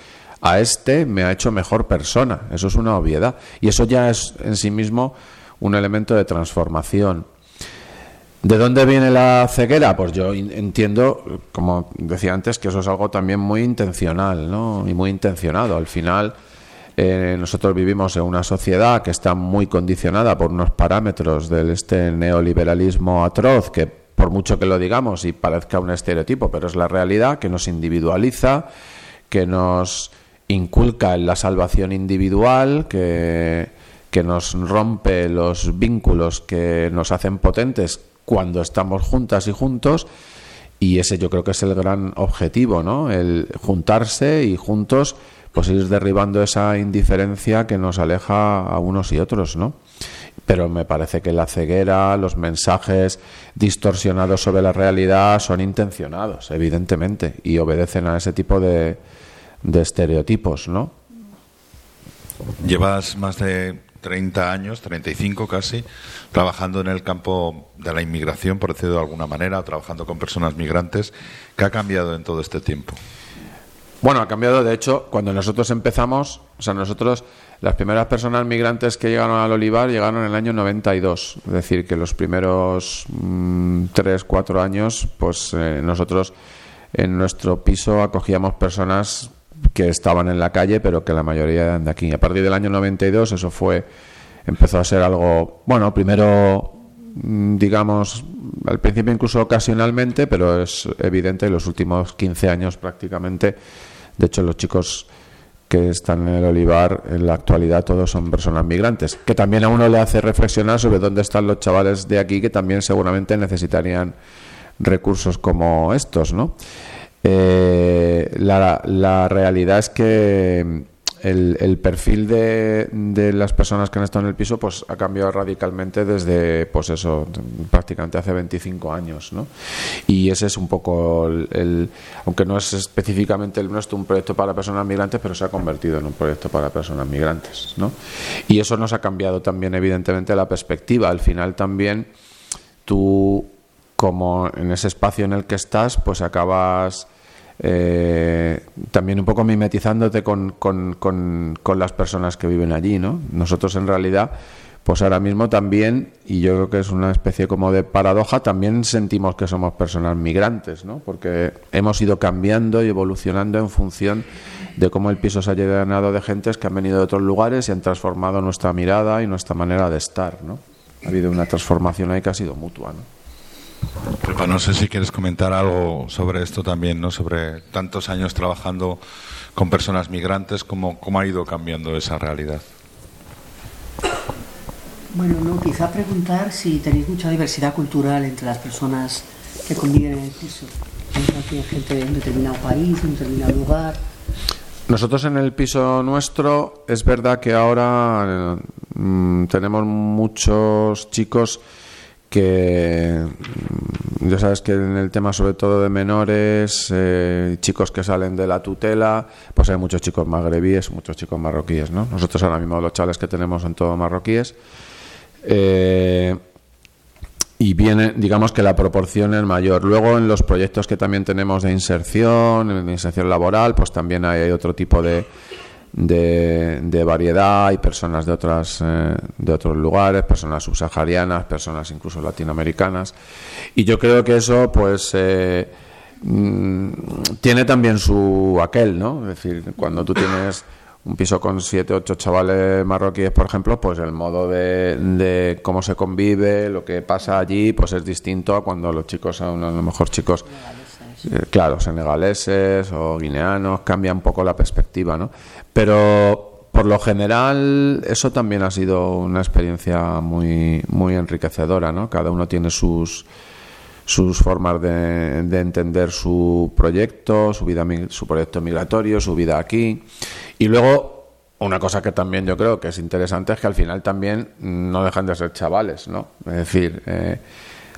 a este me ha hecho mejor persona. Eso es una obviedad y eso ya es en sí mismo un elemento de transformación. ¿De dónde viene la ceguera? Pues yo entiendo, como decía antes, que eso es algo también muy intencional, ¿no? Y muy intencionado. Al final eh, nosotros vivimos en una sociedad que está muy condicionada por unos parámetros del este neoliberalismo atroz que por mucho que lo digamos y parezca un estereotipo, pero es la realidad que nos individualiza, que nos inculca en la salvación individual, que, que nos rompe los vínculos que nos hacen potentes cuando estamos juntas y juntos. Y ese yo creo que es el gran objetivo, ¿no? El juntarse y juntos pues ir derribando esa indiferencia que nos aleja a unos y otros, ¿no? Pero me parece que la ceguera, los mensajes distorsionados sobre la realidad son intencionados, evidentemente, y obedecen a ese tipo de, de estereotipos, ¿no? Llevas más de 30 años, 35 casi, trabajando en el campo de la inmigración, por decirlo de alguna manera, trabajando con personas migrantes. ¿Qué ha cambiado en todo este tiempo? Bueno, ha cambiado. De hecho, cuando nosotros empezamos, o sea, nosotros, las primeras personas migrantes que llegaron al Olivar llegaron en el año 92. Es decir, que los primeros mm, tres, cuatro años, pues eh, nosotros en nuestro piso acogíamos personas que estaban en la calle, pero que la mayoría eran de aquí. A partir del año 92 eso fue, empezó a ser algo, bueno, primero, mm, digamos, al principio incluso ocasionalmente, pero es evidente en los últimos 15 años prácticamente. De hecho, los chicos que están en el olivar en la actualidad todos son personas migrantes, que también a uno le hace reflexionar sobre dónde están los chavales de aquí que también seguramente necesitarían recursos como estos, ¿no? Eh, la, la, realidad es que el, perfil de, las personas que han estado en el piso pues ha cambiado radicalmente desde pues eso prácticamente hace 25 años ¿no? y ese es un poco el, el, aunque no es específicamente el nuestro un proyecto para personas migrantes pero se ha convertido en un proyecto para personas migrantes ¿no? y eso nos ha cambiado también evidentemente la perspectiva al final también tú como en ese espacio en el que estás, pues acabas eh, también un poco mimetizándote con, con, con, con, las personas que viven allí, ¿no? Nosotros en realidad, pues ahora mismo también, y yo creo que es una especie como de paradoja, también sentimos que somos personas migrantes, ¿no? Porque hemos ido cambiando y evolucionando en función de cómo el piso se ha llenado de gentes que han venido de otros lugares y han transformado nuestra mirada y nuestra manera de estar, ¿no? Ha habido una transformación ahí que ha sido mutua, ¿no? Pepa, no sé si quieres comentar algo sobre esto también, ¿no? Sobre tantos años trabajando con personas migrantes, ¿cómo, cómo ha ido cambiando esa realidad? Bueno, no, quizá preguntar si tenéis mucha diversidad cultural entre las personas que conviven en el piso. ¿Hay gente de un determinado país, de un determinado lugar? Nosotros en el piso nuestro es verdad que ahora mmm, tenemos muchos chicos que mm, ya sabes que en el tema sobre todo de menores, eh, chicos que salen de la tutela, pues hay muchos chicos magrebíes, muchos chicos marroquíes, ¿no? Nosotros ahora mismo los chavales que tenemos son todos marroquíes. Eh, y viene, digamos que la proporción es mayor. Luego en los proyectos que también tenemos de inserción, de inserción laboral, pues también hay otro tipo de, de, de, variedad, hay personas de, otras, eh, de otros lugares, personas subsaharianas, personas incluso latinoamericanas. Y yo creo que eso, pues, eh, mm, tiene también su aquel, ¿no? Es decir, cuando tú tienes un piso con siete, ocho chavales marroquíes, por ejemplo, pues el modo de, de, cómo se convive, lo que pasa allí, pues es distinto a cuando los chicos son a lo mejor chicos, eh, claro, senegaleses o guineanos, cambia un poco la perspectiva, ¿no? Pero por lo general eso también ha sido una experiencia muy, muy enriquecedora, ¿no? Cada uno tiene sus sus formas de, de, entender su proyecto, su vida, su proyecto migratorio, su vida aquí. Y luego, una cosa que también yo creo que es interesante es que al final también no dejan de ser chavales, ¿no? Es decir, eh,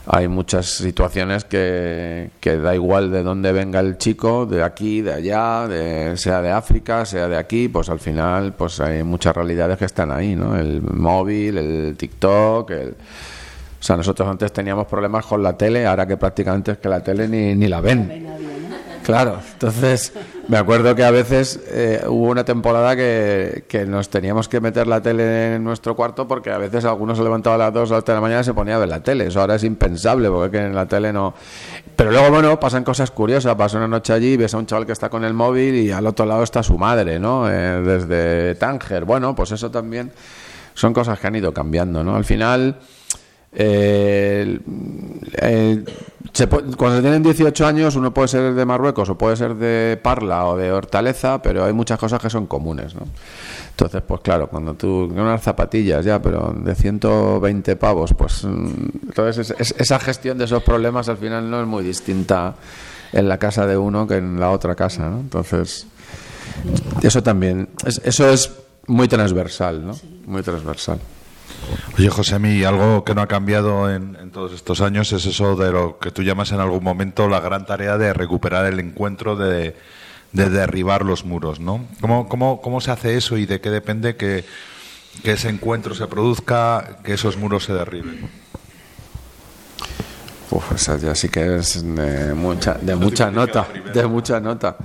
hay muchas situaciones que, que, da igual de dónde venga el chico, de aquí, de allá, de, sea de África, sea de aquí, pues al final pues hay muchas realidades que están ahí, ¿no? El móvil, el TikTok, el... O sea, nosotros antes teníamos problemas con la tele, ahora que prácticamente es que la tele ni, ni la ven. Claro, entonces me acuerdo que a veces eh, hubo una temporada que, nos teníamos que meter la tele en nuestro cuarto porque a veces algunos se levantaba a las 2 o las 3 de la mañana y se ponía a ver la tele. Eso ahora es impensable porque en la tele no. Pero luego, bueno, pasan cosas curiosas. Pasa una noche allí, ves a un chaval que está con el móvil y al otro lado está su madre, ¿no? Eh, desde Tánger. Bueno, pues eso también son cosas que han ido cambiando, ¿no? Al final. Eh, eh, se puede, cuando tienen 18 años uno puede ser de Marruecos o puede ser de Parla o de Hortaleza, pero hay muchas cosas que son comunes, ¿no? Entonces, pues claro, cuando tú unas zapatillas ya, pero de 120 pavos, pues entonces es, es, esa gestión de esos problemas al final no es muy distinta en la casa de uno que en la otra casa, ¿no? Entonces, eso también, es, eso es muy transversal, ¿no? Muy transversal. Oye, mí algo que no ha cambiado en, en, todos estos años es eso de lo que tú llamas en algún momento la gran tarea de recuperar el encuentro de, de derribar los muros, ¿no? ¿Cómo, cómo, cómo se hace eso y de qué depende que, ese encuentro se produzca, que esos muros se derriben? Uf, esa ya sí que es de mucha, de de mucha nota.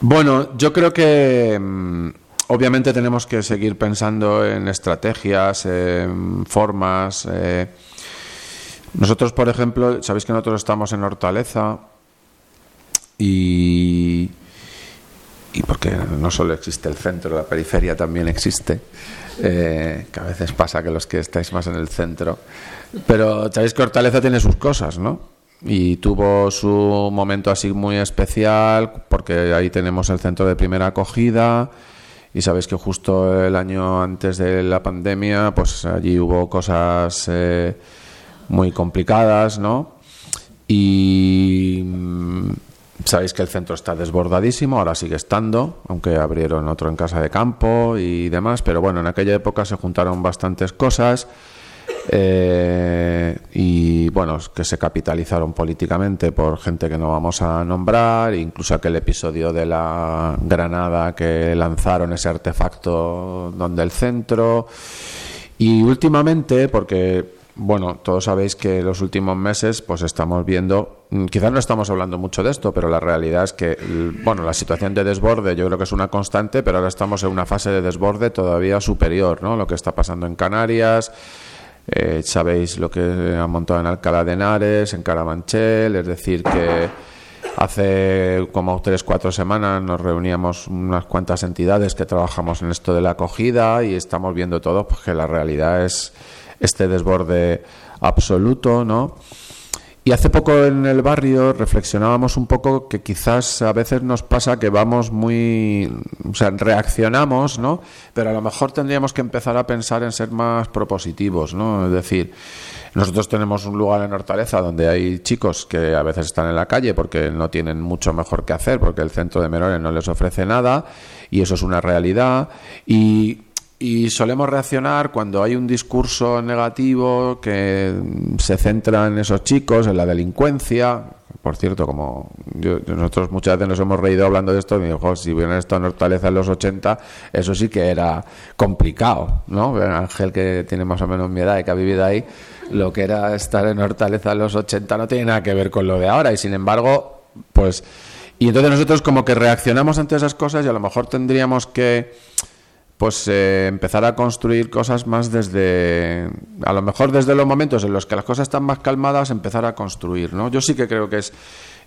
Bueno, yo creo que mm, obviamente tenemos que seguir pensando en estrategias, en formas. eh. Nosotros, por ejemplo, sabéis que nosotros estamos en Hortaleza y y porque no solo existe el centro, la periferia también existe, eh, que a veces pasa que los que estáis más en el centro, pero sabéis que Hortaleza tiene sus cosas, ¿no? Y tuvo su momento así muy especial, porque ahí tenemos el centro de primera acogida, y sabéis que justo el año antes de la pandemia, pues allí hubo cosas eh, muy complicadas, ¿no? Y mm, sabéis que el centro está desbordadísimo, ahora sigue estando, aunque abrieron otro en casa de campo y demás, pero bueno, en aquella época se juntaron bastantes cosas eh, y bueno, que se capitalizaron políticamente por gente que no vamos a nombrar, incluso aquel episodio de la Granada que lanzaron ese artefacto donde el centro. Y últimamente, porque bueno, todos sabéis que los últimos meses pues estamos viendo, mm, quizás no estamos hablando mucho de esto, pero la realidad es que bueno, la situación de desborde yo creo que es una constante, pero ahora estamos en una fase de desborde todavía superior, ¿no? Lo que está pasando en Canarias, eh, sabéis lo que ha montado en Alcalá de Henares, en Carabanchel, es decir que hace como tres, cuatro semanas nos reuníamos unas cuantas entidades que trabajamos en esto de la acogida y estamos viendo todos pues, que la realidad es este desborde absoluto, ¿no? Y hace poco en el barrio reflexionábamos un poco que quizás a veces nos pasa que vamos muy, o sea, reaccionamos, ¿no? Pero a lo mejor tendríamos que empezar a pensar en ser más propositivos, ¿no? Es decir, nosotros tenemos un lugar en Hortaleza donde hay chicos que a veces están en la calle porque no tienen mucho mejor que hacer, porque el centro de menores no les ofrece nada, y eso es una realidad. Y y solemos reaccionar cuando hay un discurso negativo que se centra en esos chicos, en la delincuencia. Por cierto, como yo- nosotros muchas veces nos hemos reído hablando de esto, y digo, "Jo, si hubieran estado en Hortaleza en los 80, eso sí que era complicado, ¿no? Ángel, que tiene más o menos mi edad y que ha vivido ahí, lo que era estar en Hortaleza en los 80 no tiene nada que ver con lo de ahora, y sin embargo, pues... Y entonces nosotros como que reaccionamos ante esas cosas y a lo mejor tendríamos que pues eh, empezar a construir cosas más desde, a lo mejor desde los momentos en los que las cosas están más calmadas, empezar a construir, ¿no? Yo sí que creo que es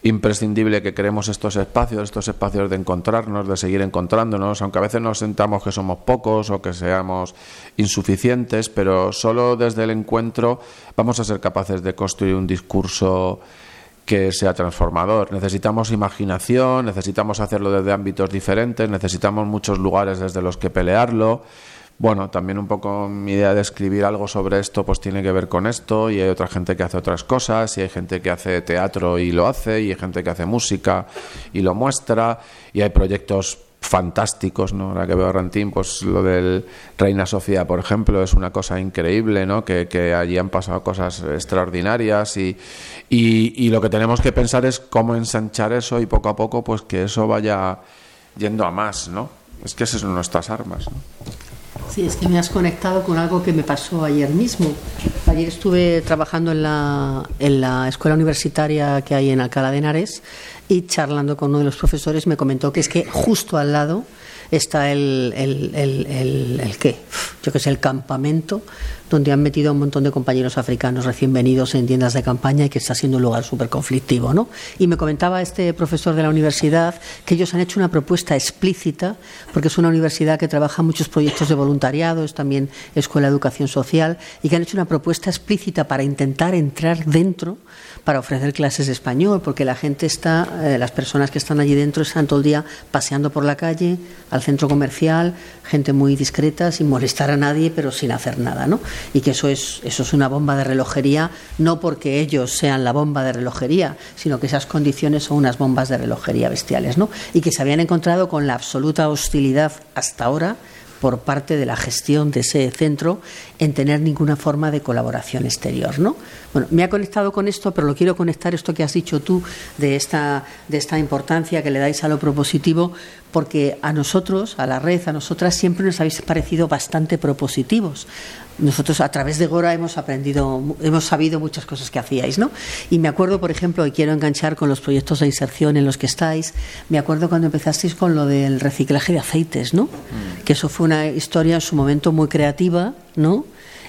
imprescindible que creemos estos espacios, estos espacios de encontrarnos, de seguir encontrándonos, aunque a veces nos sentamos que somos pocos o que seamos insuficientes, pero solo desde el encuentro vamos a ser capaces de construir un discurso que sea transformador. Necesitamos imaginación, necesitamos hacerlo desde ámbitos diferentes, necesitamos muchos lugares desde los que pelearlo. Bueno, también un poco mi idea de escribir algo sobre esto pues tiene que ver con esto y hay otra gente que hace otras cosas y hay gente que hace teatro y lo hace y hay gente que hace música y lo muestra y hay proyectos fantásticos, ¿no? Ahora que veo a Rantín, pues lo del Reina Sofía, por ejemplo, es una cosa increíble, ¿no? Que, allí han pasado cosas extraordinarias y, y, y lo que tenemos que pensar es cómo ensanchar eso y poco a poco, pues que eso vaya yendo a más, ¿no? Es que esas son nuestras armas, ¿no? Sí, es que me has conectado con algo que me pasó ayer mismo. Ayer estuve trabajando en la, en la escuela universitaria que hay en Alcalá de Henares y charlando con uno de los profesores me comentó que es que justo al lado está el, el, el, qué, yo que sé, el campamento donde han metido a un montón de compañeros africanos recién venidos en tiendas de campaña y que está siendo un lugar súper conflictivo, ¿no? Y me comentaba este profesor de la universidad que ellos han hecho una propuesta explícita, porque es una universidad que trabaja muchos proyectos de voluntariado, es también escuela de educación social, y que han hecho una propuesta explícita para intentar entrar dentro para ofrecer clases de español, porque la gente está, eh, las personas que están allí dentro están todo el día paseando por la calle, al centro comercial, gente muy discreta, sin molestar a nadie, pero sin hacer nada, ¿no? Y que eso es, eso es una bomba de relojería, no porque ellos sean la bomba de relojería, sino que esas condiciones son unas bombas de relojería bestiales, ¿no? Y que se habían encontrado con la absoluta hostilidad hasta ahora por parte de la gestión de ese centro en tener ninguna forma de colaboración exterior. ¿no? Bueno, me ha conectado con esto, pero lo quiero conectar esto que has dicho tú de esta, de esta importancia que le dais a lo propositivo, porque a nosotros, a la red, a nosotras, siempre nos habéis parecido bastante propositivos nosotros a través de Gora hemos aprendido, hemos sabido muchas cosas que hacíais, ¿no? Y me acuerdo, por ejemplo, y quiero enganchar con los proyectos de inserción en los que estáis, me acuerdo cuando empezasteis con lo del reciclaje de aceites, ¿no? Mm. Que eso fue una historia en su momento muy creativa, ¿no?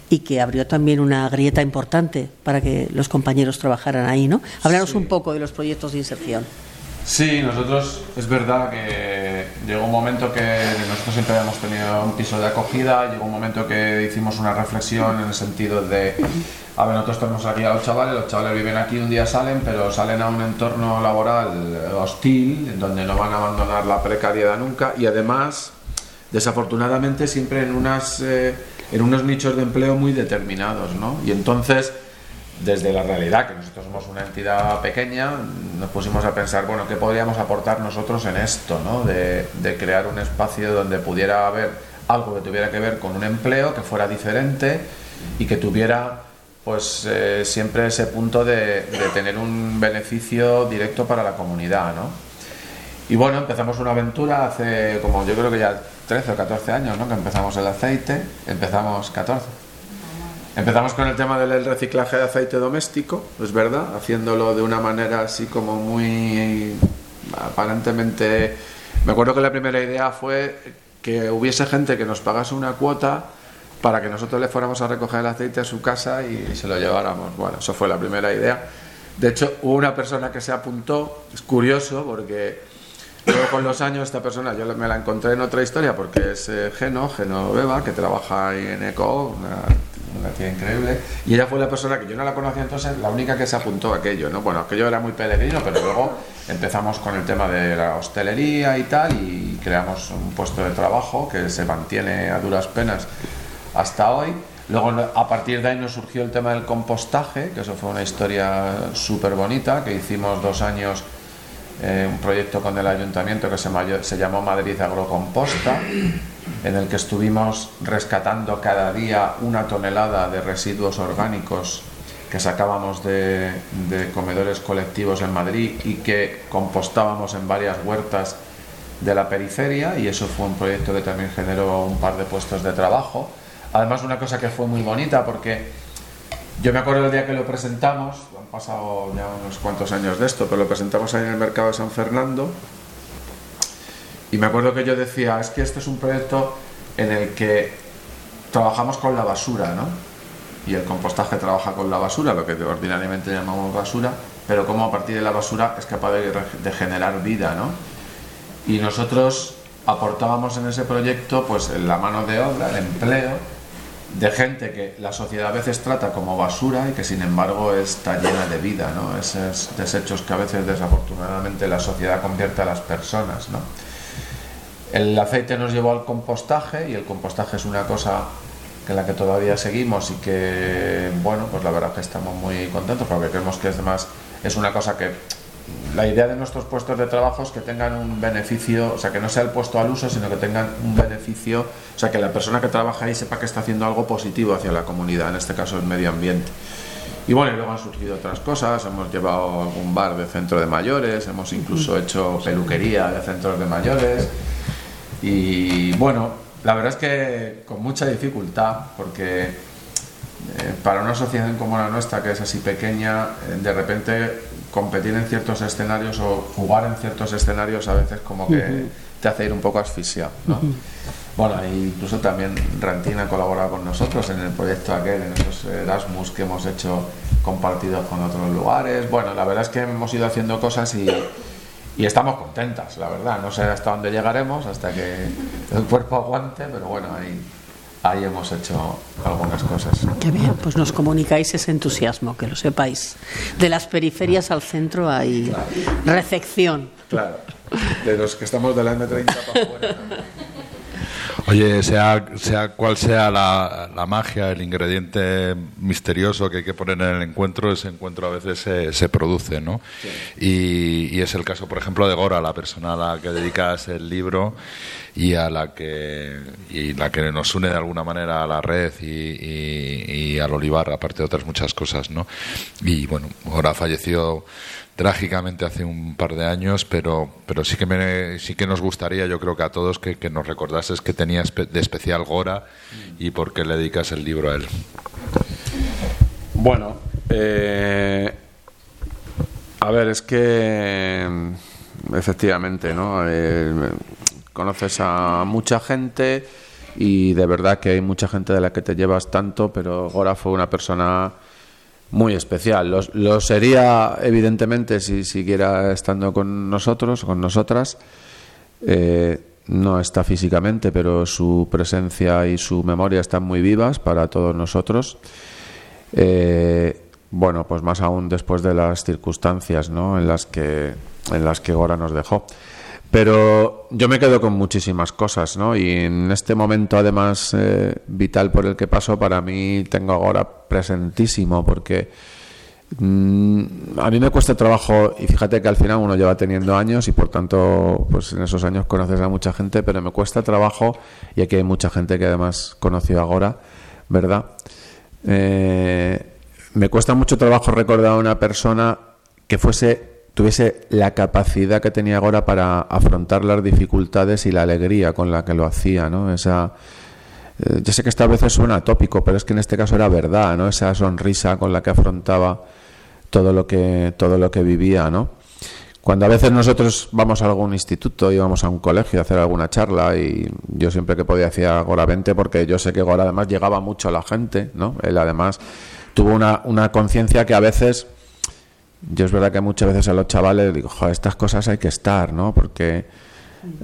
Y que abrió también una grieta importante para que los compañeros trabajaran ahí, ¿no? Háblanos un poco de los proyectos de inserción. Sí, nosotros es verdad que llegó un momento que nosotros siempre hemos tenido un piso de acogida, llegó un momento que hicimos una reflexión en el sentido de, a ver, nosotros tenemos aquí a los chavales, los chavales viven aquí, un día salen, pero salen a un entorno laboral hostil, en donde no van a abandonar la precariedad nunca y además, desafortunadamente, siempre en, unas, eh, en unos nichos de empleo muy determinados, ¿no? Y entonces desde la realidad, que nosotros somos una entidad pequeña, nos pusimos a pensar, bueno, ¿qué podríamos aportar nosotros en esto? ¿no? De, crear un espacio donde pudiera haber algo que tuviera que ver con un empleo, que fuera diferente y que tuviera pues eh, siempre ese punto de, tener un beneficio directo para la comunidad, ¿no? Y bueno, empezamos una aventura hace como yo creo que ya 13 o 14 años, ¿no? Que empezamos el aceite, empezamos 14 Empezamos con el tema del reciclaje de aceite doméstico, es verdad, haciéndolo de una manera así como muy aparentemente... Me acuerdo que la primera idea fue que hubiese gente que nos pagase una cuota para que nosotros le fuéramos a recoger el aceite a su casa y se lo lleváramos. Bueno, eso fue la primera idea. De hecho, hubo una persona que se apuntó, es curioso porque luego con los años esta persona yo me la encontré en otra historia porque es eh, Geno, Geno Beba, que trabaja en ECO, una una tía increíble. Y ella fue la persona que yo no la conocía entonces, la única que se apuntó a aquello, ¿no? Bueno, aquello era muy peregrino, pero luego empezamos con el tema de la hostelería y tal, y creamos un puesto de trabajo que se mantiene a duras penas hasta hoy. Luego, a partir de ahí nos surgió el tema del compostaje, que eso fue una historia súper bonita, que hicimos dos años eh, un proyecto con el ayuntamiento que se, se llamó Madrid Agrocomposta en el que estuvimos rescatando cada día una tonelada de residuos orgánicos que sacábamos de, comedores colectivos en Madrid y que compostábamos en varias huertas de la periferia y eso fue un proyecto que también generó un par de puestos de trabajo. Además una cosa que fue muy bonita porque yo me acuerdo el día que lo presentamos, han pasado ya unos cuantos años de esto, pero lo presentamos ahí en el mercado de San Fernando y me acuerdo que yo decía, es que este es un proyecto en el que trabajamos con la basura, ¿no? Y el compostaje trabaja con la basura, lo que ordinariamente llamamos basura, pero como a partir de la basura es capaz de, generar vida, ¿no? Y nosotros aportábamos en ese proyecto pues la mano de obra, el empleo de gente que la sociedad a veces trata como basura y que sin embargo está llena de vida, ¿no? Esos desechos que a veces desafortunadamente la sociedad convierte a las personas, ¿no? El aceite nos llevó al compostaje y el compostaje es una cosa que la que todavía seguimos y que, bueno, pues la verdad que estamos muy contentos porque creemos que es más, es una cosa que la idea de nuestros puestos de trabajo es que tengan un beneficio, o sea, que no sea el puesto al uso, sino que tengan un beneficio, o sea, que la persona que trabaja ahí sepa que está haciendo algo positivo hacia la comunidad, en este caso el medio ambiente. Y bueno, luego han surgido otras cosas, hemos llevado algún bar de centro de mayores, hemos incluso hecho peluquería de centros de mayores. Y bueno, la verdad es que con mucha dificultad, porque eh, para una asociación como la nuestra, que es así pequeña, eh, de repente competir en ciertos escenarios o jugar en ciertos escenarios a veces como que te hace ir un poco asfixiado. ¿no? Bueno, e incluso también Rantina ha colaborado con nosotros en el proyecto aquel, en esos Erasmus que hemos hecho compartidos con otros lugares. Bueno, la verdad es que hemos ido haciendo cosas y y estamos contentas, la verdad. No sé hasta dónde llegaremos, hasta que el cuerpo aguante, pero bueno, ahí, ahí hemos hecho algunas cosas. Qué bien, pues nos comunicáis ese entusiasmo, que lo sepáis. De las periferias al centro hay recepción. Claro, de los que estamos de la M30 para afuera. Oye, sea, sea cual sea la, la magia, el ingrediente misterioso que hay que poner en el encuentro, ese encuentro a veces se, se produce, ¿no? Y, y es el caso, por ejemplo, de Gora, la persona a la que dedicas el libro y a la que y la que nos une de alguna manera a la red y, y- y al Olivar, aparte de otras muchas cosas, ¿no? Y bueno, Gora falleció trágicamente hace un par de años, pero pero sí que me, sí que nos gustaría, yo creo que a todos que, nos recordases que tenía espe- de especial Gora y por qué le dedicas el libro a él. Bueno, eh, a ver, es que efectivamente, ¿no? Eh, conoces a mucha gente y de verdad que hay mucha gente de la que te llevas tanto, pero Gora fue una persona muy especial. Lo, sería, evidentemente, si siguiera estando con nosotros, con nosotras. Eh, no está físicamente, pero su presencia y su memoria están muy vivas para todos nosotros. Eh, bueno, pues más aún después de las circunstancias ¿no? en, las que, en las que Gora nos dejó. Pero yo me quedo con muchísimas cosas, ¿no? Y en este momento, además, eh, vital por el que paso, para mí tengo ahora presentísimo, porque mm, a mí me cuesta trabajo, y fíjate que al final uno lleva teniendo años y por tanto, pues en esos años conoces a mucha gente, pero me cuesta trabajo, y aquí hay mucha gente que además conoció ahora, ¿verdad? Eh, me cuesta mucho trabajo recordar a una persona que fuese tuviese la capacidad que tenía ahora para afrontar las dificultades y la alegría con la que lo hacía, ¿no? Esa eh, yo sé que esta veces suena tópico, pero es que en este caso era verdad, ¿no? Esa sonrisa con la que afrontaba todo lo que todo lo que vivía, ¿no? Cuando a veces nosotros vamos a algún instituto, íbamos a un colegio a hacer alguna charla y yo siempre que podía hacía Gora 20 porque yo sé que Gora además llegaba mucho a la gente, ¿no? Él además tuvo una, una conciencia que a veces, yo es verdad que muchas veces a los chavales digo, "Joder, estas cosas hay que estar, ¿no? Porque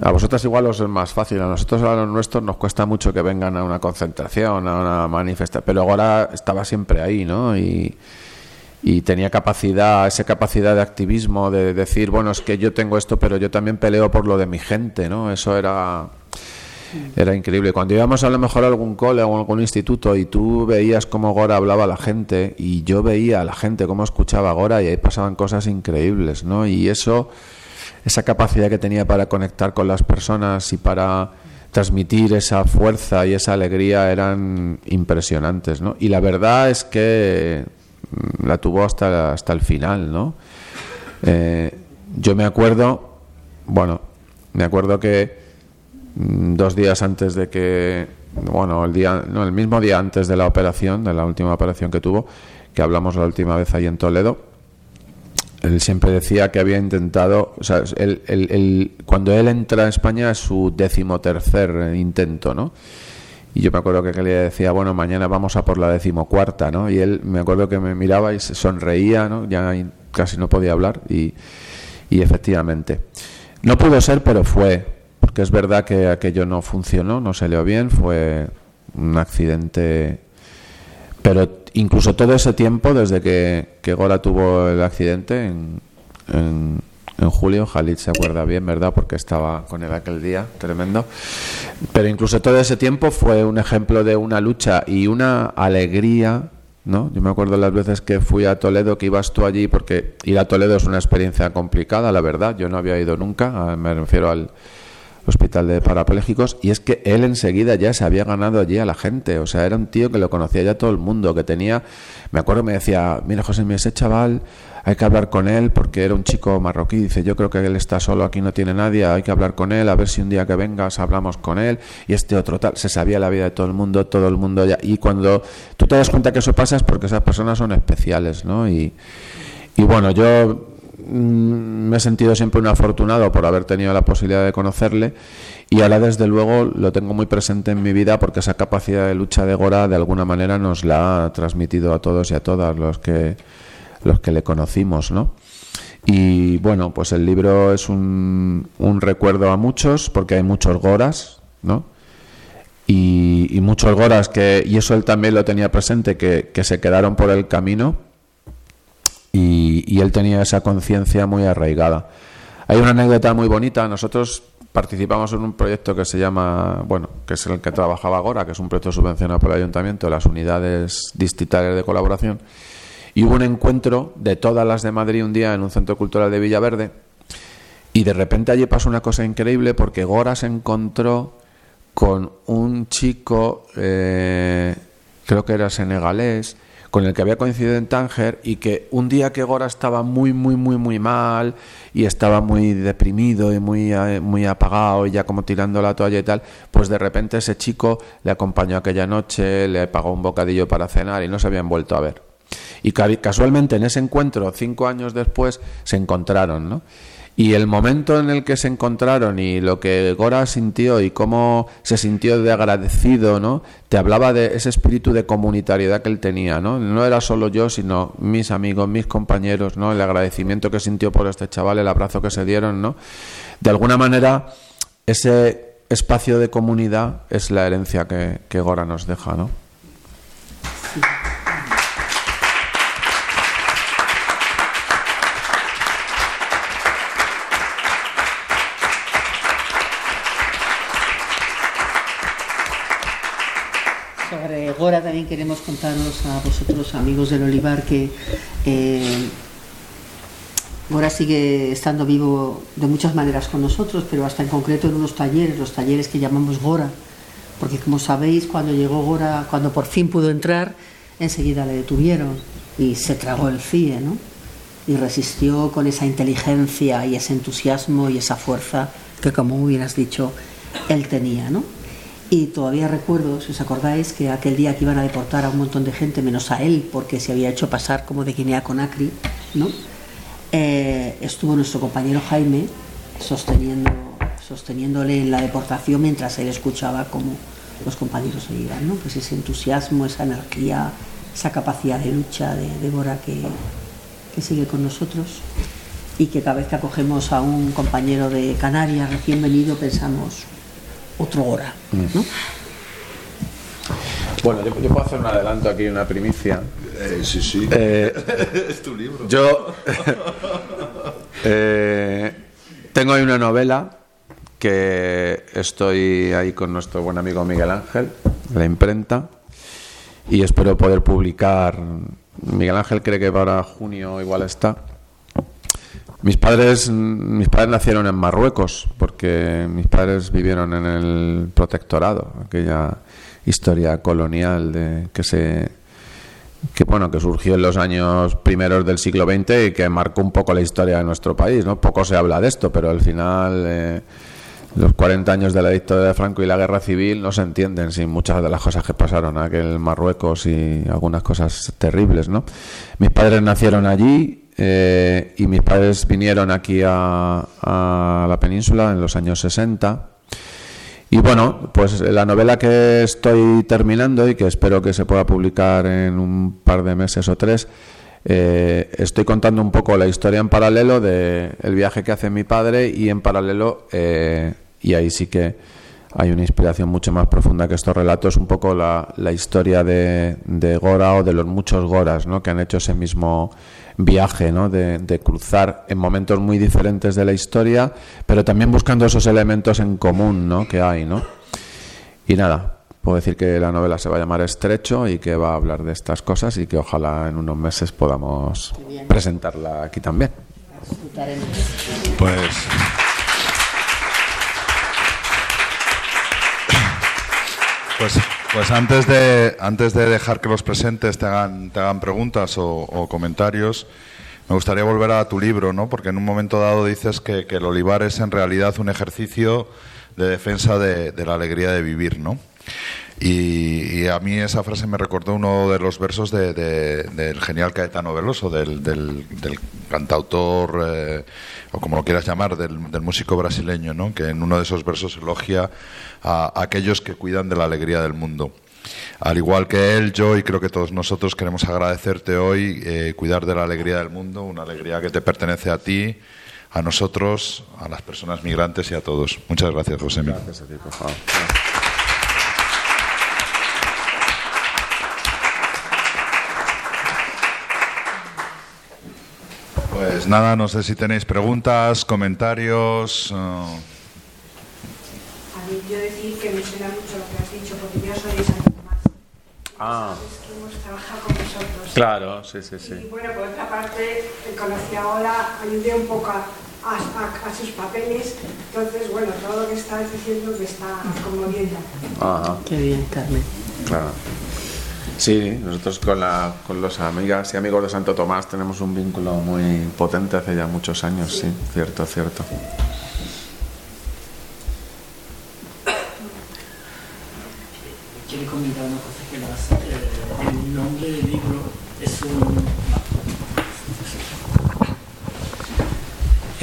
a vosotras igual os es más fácil, a nosotros a los nuestros nos cuesta mucho que vengan a una concentración, a una manifestación, pero ahora estaba siempre ahí, ¿no? Y, y tenía capacidad, esa capacidad de activismo, de decir, bueno, es que yo tengo esto, pero yo también peleo por lo de mi gente, ¿no? Eso era, era increíble. Cuando íbamos a lo mejor a algún cole o algún instituto y tú veías cómo Gora hablaba a la gente y yo veía a la gente cómo escuchaba a Gora y ahí pasaban cosas increíbles, ¿no? Y eso, esa capacidad que tenía para conectar con las personas y para transmitir esa fuerza y esa alegría eran impresionantes, ¿no? Y la verdad es que mm, la tuvo hasta, hasta el final, ¿no? Eh, yo me acuerdo, bueno, me acuerdo que dos días antes de que, bueno, el día, no, el mismo día antes de la operación, de la última operación que tuvo, que hablamos la última vez ahí en Toledo, él siempre decía que había intentado, o sea, él- cuando él entra a España es su decimotercer intento, ¿no? Y yo me acuerdo que le decía, bueno, mañana vamos a por la decimocuarta, ¿no? Y él me acuerdo que me miraba y se sonreía, ¿no? Ya casi no podía hablar y, y efectivamente. No pudo ser, pero fue, porque es verdad que aquello no funcionó, no salió bien, fue un accidente pero incluso todo ese tiempo, desde que, que Gora tuvo el accidente en, en, en julio, Jalid se acuerda bien, ¿verdad? Porque estaba con él aquel día, tremendo. Pero incluso todo ese tiempo fue un ejemplo de una lucha y una alegría, ¿no? Yo me acuerdo las veces que fui a Toledo, que ibas tú allí, porque ir a Toledo es una experiencia complicada, la verdad. Yo no había ido nunca, me refiero al hospital de parapléjicos y es que él enseguida ya se había ganado allí a la gente, o sea, era un tío que lo conocía ya todo el mundo, que tenía, me acuerdo me decía, mira José, mira, ese chaval hay que hablar con él porque era un chico marroquí, dice, yo creo que él está solo, aquí no tiene nadie, hay que hablar con él, a ver si un día que vengas hablamos con él y este otro tal, se sabía la vida de todo el mundo, todo el mundo ya, y cuando tú te das cuenta que eso pasa es porque esas personas son especiales, ¿no? Y, y bueno, yo me he sentido siempre un afortunado por haber tenido la posibilidad de conocerle y ahora desde luego lo tengo muy presente en mi vida porque esa capacidad de lucha de Gora de alguna manera nos la ha transmitido a todos y a todas los que los que le conocimos, ¿no? Y bueno, pues el libro es un, un recuerdo a muchos porque hay muchos Goras, ¿no? Y, muchos Goras que, y eso él también lo tenía presente, que se quedaron por el camino y, él tenía esa conciencia muy arraigada. Hay una anécdota muy bonita. Nosotros participamos en un proyecto que se llama, bueno, que es el que trabajaba Gora, que es un proyecto subvencionado por el ayuntamiento, las unidades distritales de colaboración, y hubo un encuentro de todas las de Madrid un día en un centro cultural de Villaverde, y de repente allí pasó una cosa increíble porque Gora se encontró con un chico, eh, creo que era senegalés, con el que había coincidido en Tánger y que un día que Gora estaba muy, muy, muy, muy mal y estaba muy deprimido y muy, eh, muy apagado y ya como tirando la toalla y tal, pues de repente ese chico le acompañó aquella noche, le pagó un bocadillo para cenar y no se habían vuelto a ver. Y casualmente en ese encuentro, cinco años después, se encontraron, ¿no? Y el momento en el que se encontraron y lo que Gora sintió y cómo se sintió de agradecido, ¿no? Te hablaba de ese espíritu de comunitariedad que él tenía, ¿no? No era solo yo, sino mis amigos, mis compañeros, ¿no? El agradecimiento que sintió por este chaval, el abrazo que se dieron, ¿no? De alguna manera, ese espacio de comunidad es la herencia que, que Gora nos deja, ¿no? Ahora también queremos contaros a vosotros, amigos del Olivar, que eh, Gora sigue estando vivo de muchas maneras con nosotros, pero hasta en concreto en unos talleres, los talleres que llamamos Gora, porque como sabéis, cuando llegó Gora, cuando por fin pudo entrar, enseguida le detuvieron y se tragó el CIE, ¿no? Y resistió con esa inteligencia y ese entusiasmo y esa fuerza que, como hubieras dicho, él tenía, ¿no? Y todavía recuerdo, si os acordáis, que aquel día que iban a deportar a un montón de gente, menos a él, porque se había hecho pasar como de Guinea Conakry, ¿no? Eh, estuvo nuestro compañero Jaime sosteniendo, sosteniéndole en la deportación mientras él escuchaba cómo los compañeros se iban, ¿no? Pues ese entusiasmo, esa energía, esa capacidad de lucha de Débora que, que sigue con nosotros y que cada vez que acogemos a un compañero de Canarias recién venido pensamos, otro hora. ¿no? Bueno, yo, puedo hacer un adelanto aquí, una primicia. Eh, sí, sí. Eh, es tu libro. Yo eh, tengo ahí una novela que estoy ahí con nuestro buen amigo Miguel Ángel, de la imprenta, y espero poder publicar. Miguel Ángel cree que para junio igual está. Mis padres, mis padres nacieron en Marruecos, porque mis padres vivieron en el protectorado, aquella historia colonial de que se que bueno que surgió en los años primeros del siglo XX y que marcó un poco la historia de nuestro país, ¿no? Poco se habla de esto, pero al final eh, los 40 años de la dictadura de Franco y la guerra civil no se entienden sin muchas de las cosas que pasaron en aquel Marruecos y algunas cosas terribles, ¿no? Mis padres nacieron allí eh, y mis padres vinieron aquí a, la península en los años 60. Y bueno, pues la novela que estoy terminando y que espero que se pueda publicar en un par de meses o tres, eh, estoy contando un poco la historia en paralelo de el viaje que hace mi padre y en paralelo, eh, y ahí sí que hay una inspiración mucho más profunda que estos relatos, un poco la, la historia de, de, Gora o de los muchos Goras ¿no? que han hecho ese mismo viaje, ¿no? De, cruzar en momentos muy diferentes de la historia, pero también buscando esos elementos en común ¿no? que hay. ¿no? Y nada, puedo decir que la novela se va a llamar Estrecho y que va a hablar de estas cosas y que ojalá en unos meses podamos presentarla aquí también. Pues. Pues pues antes de, antes de dejar que los presentes te hagan, te hagan preguntas o, comentarios, me gustaría volver a tu libro, ¿no? porque en un momento dado dices que, el olivar es en realidad un ejercicio de defensa de, la alegría de vivir. ¿no? Y, a mí esa frase me recordó uno de los versos del genial Caetano Veloso, del, del, cantautor, eh, o como lo quieras llamar, del, músico brasileño, ¿no? que en uno de esos versos elogia a, aquellos que cuidan de la alegría del mundo. Al igual que él, yo y creo que todos nosotros queremos agradecerte hoy eh, cuidar de la alegría del mundo, una alegría que te pertenece a ti, a nosotros, a las personas migrantes y a todos. Muchas gracias, José. Gracias a ti, por favor. Pues nada, no sé si tenéis preguntas, comentarios. yo decir que me suena mucho lo que has dicho, porque yo soy de Santo Tomás. Ah. Es que hemos trabajado con vosotros. Claro, sí, sí, Y sí. bueno, por otra parte, conocí a Ola, ayudé un poco a, a- a- a sus papeles. Entonces, bueno, todo lo que estás diciendo me está conmoviendo. Ajá, Qué bien, Carmen. claro. Sí, nosotros con, la, con los amigas y amigos de Santo Tomás tenemos un vínculo muy potente hace ya muchos años, sí, cierto, cierto. Quiero comentar una cosa que las, eh, el nombre del libro es un...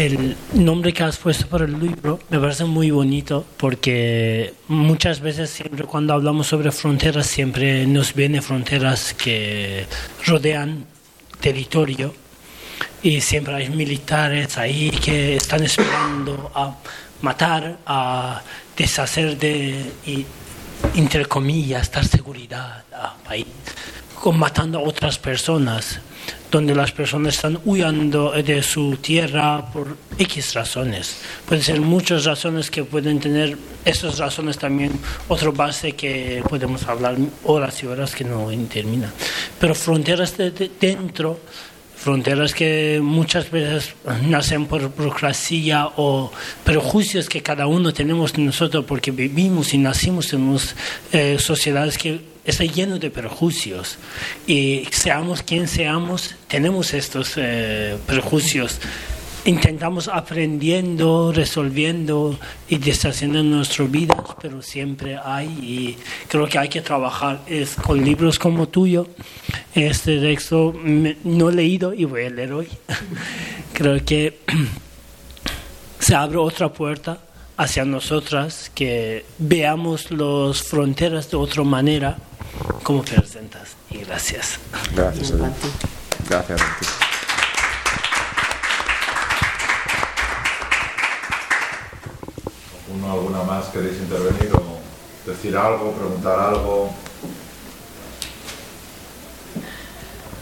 El nombre que has puesto para el libro me parece muy bonito porque muchas veces siempre cuando hablamos sobre fronteras siempre nos vienen fronteras que rodean territorio y siempre hay militares ahí que están esperando a matar, a deshacer de, entre comillas, dar seguridad al país, combatando a otras personas, donde las personas están huyendo de su tierra por X razones. Pueden ser muchas razones que pueden tener, esas razones también, otra base que podemos hablar horas y horas que no terminan. Pero fronteras de, de dentro fronteras que muchas veces nacen por burocracia o prejuicios que cada uno tenemos nosotros porque vivimos y nacimos en eh, sociedades que está lleno de prejuicios y seamos quien seamos tenemos estos eh, prejuicios intentamos aprendiendo, resolviendo y deshaciendo nuestras vidas, pero siempre hay y creo que hay que trabajar es con libros como tuyo. Este texto no he leído y voy a leer hoy. creo que se abre otra puerta hacia nosotras, que veamos las fronteras de otra manera como presentas. Y gracias. Gracias, Edu. Gracias, a ti. ¿Alguno, alguna más queréis intervenir o decir algo, preguntar algo?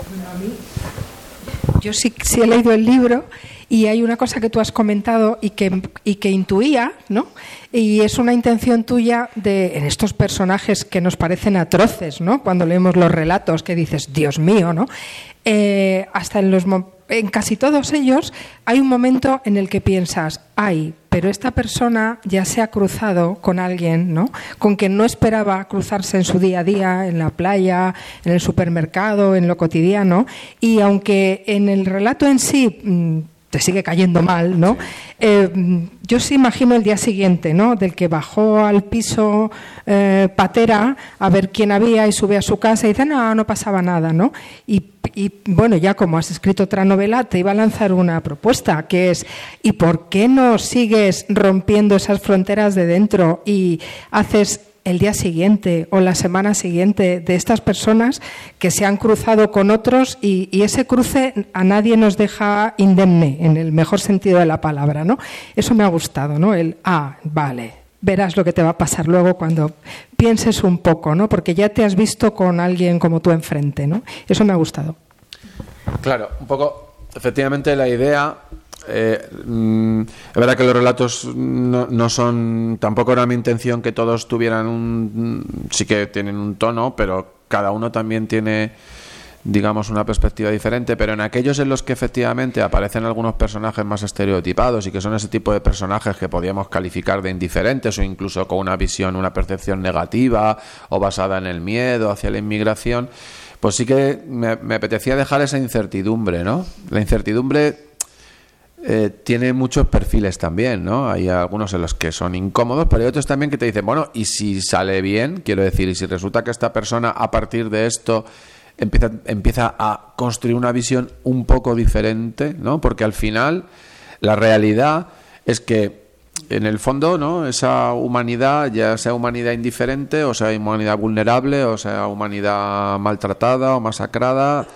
Bueno, a mí, yo sí, sí he leído el libro y hay una cosa que tú has comentado y que, y que intuía, ¿no? Y es una intención tuya de en estos personajes que nos parecen atroces, ¿no? Cuando leemos los relatos que dices, Dios mío, ¿no? Eh, hasta en los en casi todos ellos hay un momento en el que piensas, ay, pero esta persona ya se ha cruzado con alguien, ¿no? Con quien no esperaba cruzarse en su día a día, en la playa, en el supermercado, en lo cotidiano, y aunque en el relato en sí mm, te sigue cayendo mal, ¿no? Eh, yo sí imagino el día siguiente, ¿no? Del que bajó al piso eh, patera a ver quién había y sube a su casa y dice, no, no pasaba nada, ¿no? Y, y, bueno, ya como has escrito otra novela, te iba a lanzar una propuesta, que es, ¿y por qué no sigues rompiendo esas fronteras de dentro y haces el día siguiente o la semana siguiente de estas personas que se han cruzado con otros y, ese cruce a nadie nos deja indemne, en el mejor sentido de la palabra, ¿no? Eso me ha gustado, ¿no? El, ah, vale, verás lo que te va a pasar luego cuando pienses un poco, ¿no? Porque ya te has visto con alguien como tú enfrente, ¿no? Eso me ha gustado. Claro, un poco, efectivamente la idea, eh, mm, es verdad que los relatos no, no son, tampoco era mi intención que todos tuvieran un, sí que tienen un tono, pero cada uno también tiene, digamos, una perspectiva diferente, pero en aquellos en los que efectivamente aparecen algunos personajes más estereotipados y que son ese tipo de personajes que podíamos calificar de indiferentes o incluso con una visión, una percepción negativa o basada en el miedo hacia la inmigración, pues sí que me apetecía dejar esa incertidumbre, ¿no? La incertidumbre eh, tiene muchos perfiles también, ¿no? Hay algunos en los que son incómodos, pero hay otros también que te dicen, bueno, y si sale bien, quiero decir, y si resulta que esta persona a partir de esto empieza, empieza a construir una visión un poco diferente, ¿no? Porque al final la realidad es que en el fondo, ¿no? Esa humanidad, ya sea humanidad indiferente, o sea humanidad vulnerable, o sea humanidad maltratada o masacrada,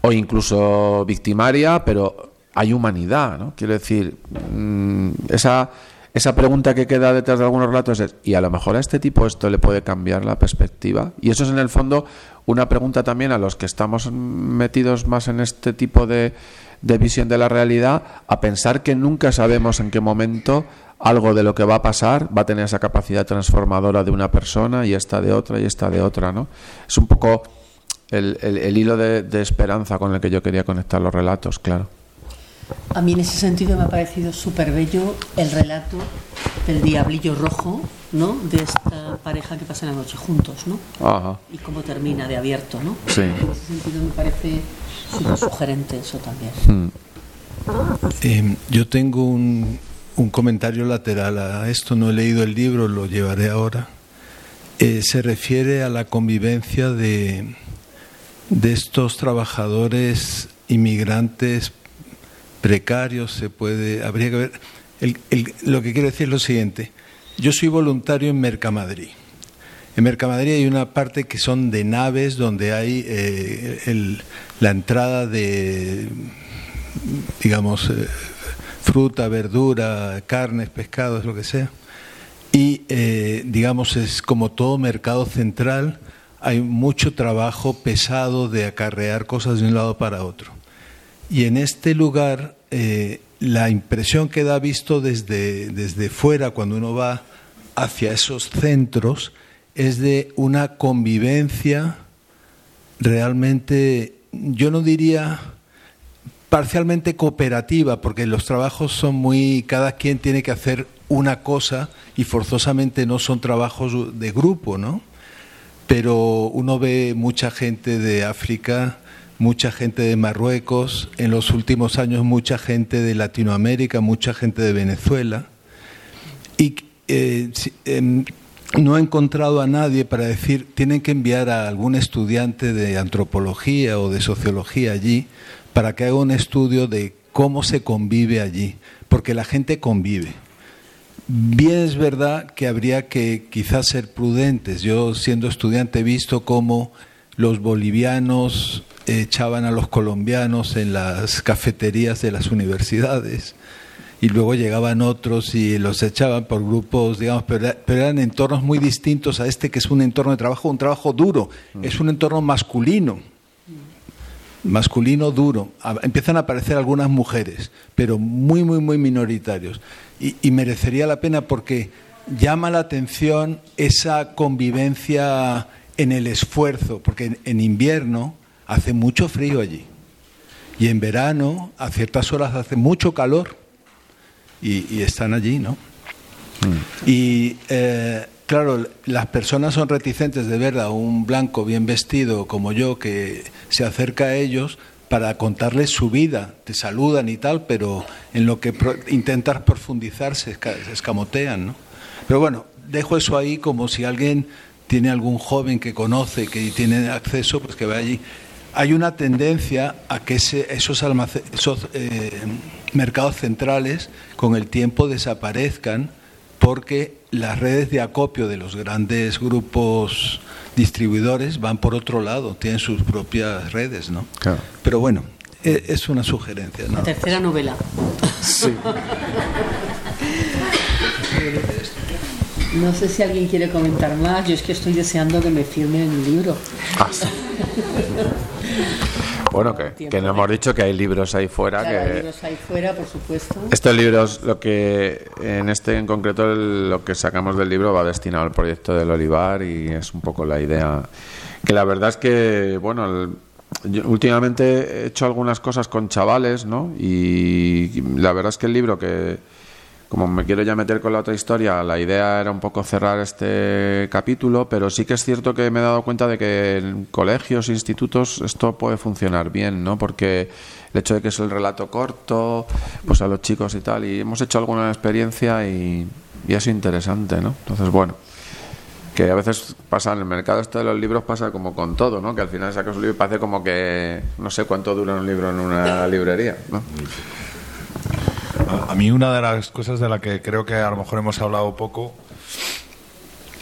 o incluso victimaria, pero hay humanidad, ¿no? Quiero decir, mm, esa, esa pregunta que queda detrás de algunos relatos es, ¿y a lo mejor a este tipo esto le puede cambiar la perspectiva? Y eso es en el fondo una pregunta también a los que estamos metidos más en este tipo de, de visión de la realidad, a pensar que nunca sabemos en qué momento algo de lo que va a pasar va a tener esa capacidad transformadora de una persona y esta de otra y esta de otra, ¿no? Es un poco el, el, hilo de, de esperanza con el que yo quería conectar los relatos, claro. A mí en ese sentido me ha parecido súper bello el relato del diablillo rojo, ¿no? De esta pareja que pasa la noche juntos, ¿no? Ajá. Y cómo termina de abierto, ¿no? Sí. En ese sentido me parece súper sugerente eso también. Mm. Eh, yo tengo un, un, comentario lateral a esto, no he leído el libro, lo llevaré ahora. Eh, se refiere a la convivencia de, de estos trabajadores inmigrantes precarios, se puede, habría que ver. El, lo que quiero decir es lo siguiente. Yo soy voluntario en Mercamadrid. En Mercamadrid hay una parte que son de naves donde hay eh, el, la entrada de, digamos, eh, fruta, verdura, carnes, pescados, lo que sea. Y, eh, digamos, es como todo mercado central, hay mucho trabajo pesado de acarrear cosas de un lado para otro. Y en este lugar, eh, la impresión que da visto desde, desde fuera, cuando uno va hacia esos centros, es de una convivencia realmente, yo no diría parcialmente cooperativa, porque los trabajos son muy, cada quien tiene que hacer una cosa y forzosamente no son trabajos de grupo, ¿no? Pero uno ve mucha gente de África, mucha gente de Marruecos, en los últimos años mucha gente de Latinoamérica, mucha gente de Venezuela. Y eh, eh, no he encontrado a nadie para decir, tienen que enviar a algún estudiante de antropología o de sociología allí para que haga un estudio de cómo se convive allí, porque la gente convive. Bien es verdad que habría que quizás ser prudentes. Yo siendo estudiante he visto cómo los bolivianos echaban a los colombianos en las cafeterías de las universidades y luego llegaban otros y los echaban por grupos, digamos, pero, eran entornos muy distintos a este que es un entorno de trabajo, un trabajo duro, es un entorno masculino, masculino duro. Empiezan a aparecer algunas mujeres, pero muy, muy, muy minoritarios. Y, y merecería la pena porque llama la atención esa convivencia en el esfuerzo, porque en, en invierno hace mucho frío allí. Y en verano, a ciertas horas, hace mucho calor. Y, y están allí, ¿no? Mm. Y eh, claro, las personas son reticentes de ver a un blanco bien vestido como yo que se acerca a ellos para contarles su vida. Te saludan y tal, pero en lo que pro intentas profundizar se, se escamotean, ¿no? Pero bueno, dejo eso ahí como si alguien tiene algún joven que conoce, que tiene acceso, pues que vaya allí hay una tendencia a que ese, esos, esos eh, mercados centrales con el tiempo desaparezcan porque las redes de acopio de los grandes grupos distribuidores van por otro lado, tienen sus propias redes, ¿no? Claro. Pero bueno, es, es una sugerencia. ¿no? La tercera novela. Sí. No sé si alguien quiere comentar más. Yo es que estoy deseando que me firmen el libro. Ah, sí. Bueno, que, que, no hemos dicho que hay libros ahí fuera. Claro, que... hay libros ahí fuera, por supuesto. Estos libros, lo que en este en concreto, el, lo que sacamos del libro va destinado al proyecto del Olivar y es un poco la idea. Que la verdad es que, bueno, el, yo últimamente he hecho algunas cosas con chavales, ¿no? Y la verdad es que el libro que como me quiero ya meter con la otra historia, la idea era un poco cerrar este capítulo, pero sí que es cierto que me he dado cuenta de que en colegios, institutos, esto puede funcionar bien, ¿no? Porque el hecho de que es el relato corto, pues a los chicos y tal, y hemos hecho alguna experiencia y, y es interesante, ¿no? Entonces, bueno que a veces pasa en el mercado esto de los libros pasa como con todo, ¿no? Que al final sacas un libro y parece como que no sé cuánto dura un libro en una librería, ¿no? A mí una de las cosas de la que creo que a lo mejor hemos hablado poco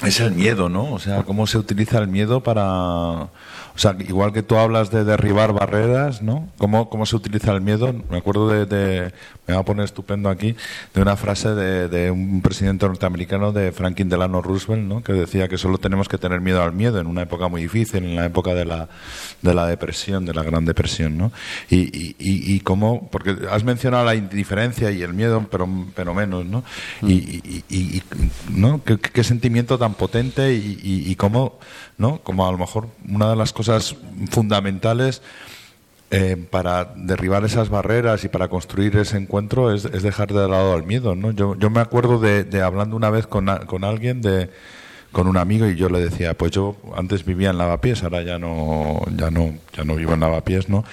es el miedo, ¿no? O sea, cómo se utiliza el miedo para... O sea, igual que tú hablas de derribar barreras, ¿no? ¿Cómo, cómo se utiliza el miedo? Me acuerdo de, me va a poner estupendo aquí, de una frase de, de, un presidente norteamericano, de Franklin Delano Roosevelt, ¿no? Que decía que solo tenemos que tener miedo al miedo en una época muy difícil, en la época de la, de la depresión, de la gran depresión, ¿no? Y, y, y, cómo, porque has mencionado la indiferencia y el miedo, pero, pero menos, ¿no? Y, y, ¿no? ¿Qué, ¿Qué, sentimiento tan potente y, cómo, ¿no? Como a lo mejor una de las cosas fundamentales eh, para derribar esas barreras y para construir ese encuentro es, dejar de lado el miedo, ¿no? Yo, yo me acuerdo de, de hablando una vez con, con alguien de con un amigo y yo le decía, pues yo antes vivía en Lavapiés, ahora ya no, ya no, ya no vivo en Lavapiés, ¿no?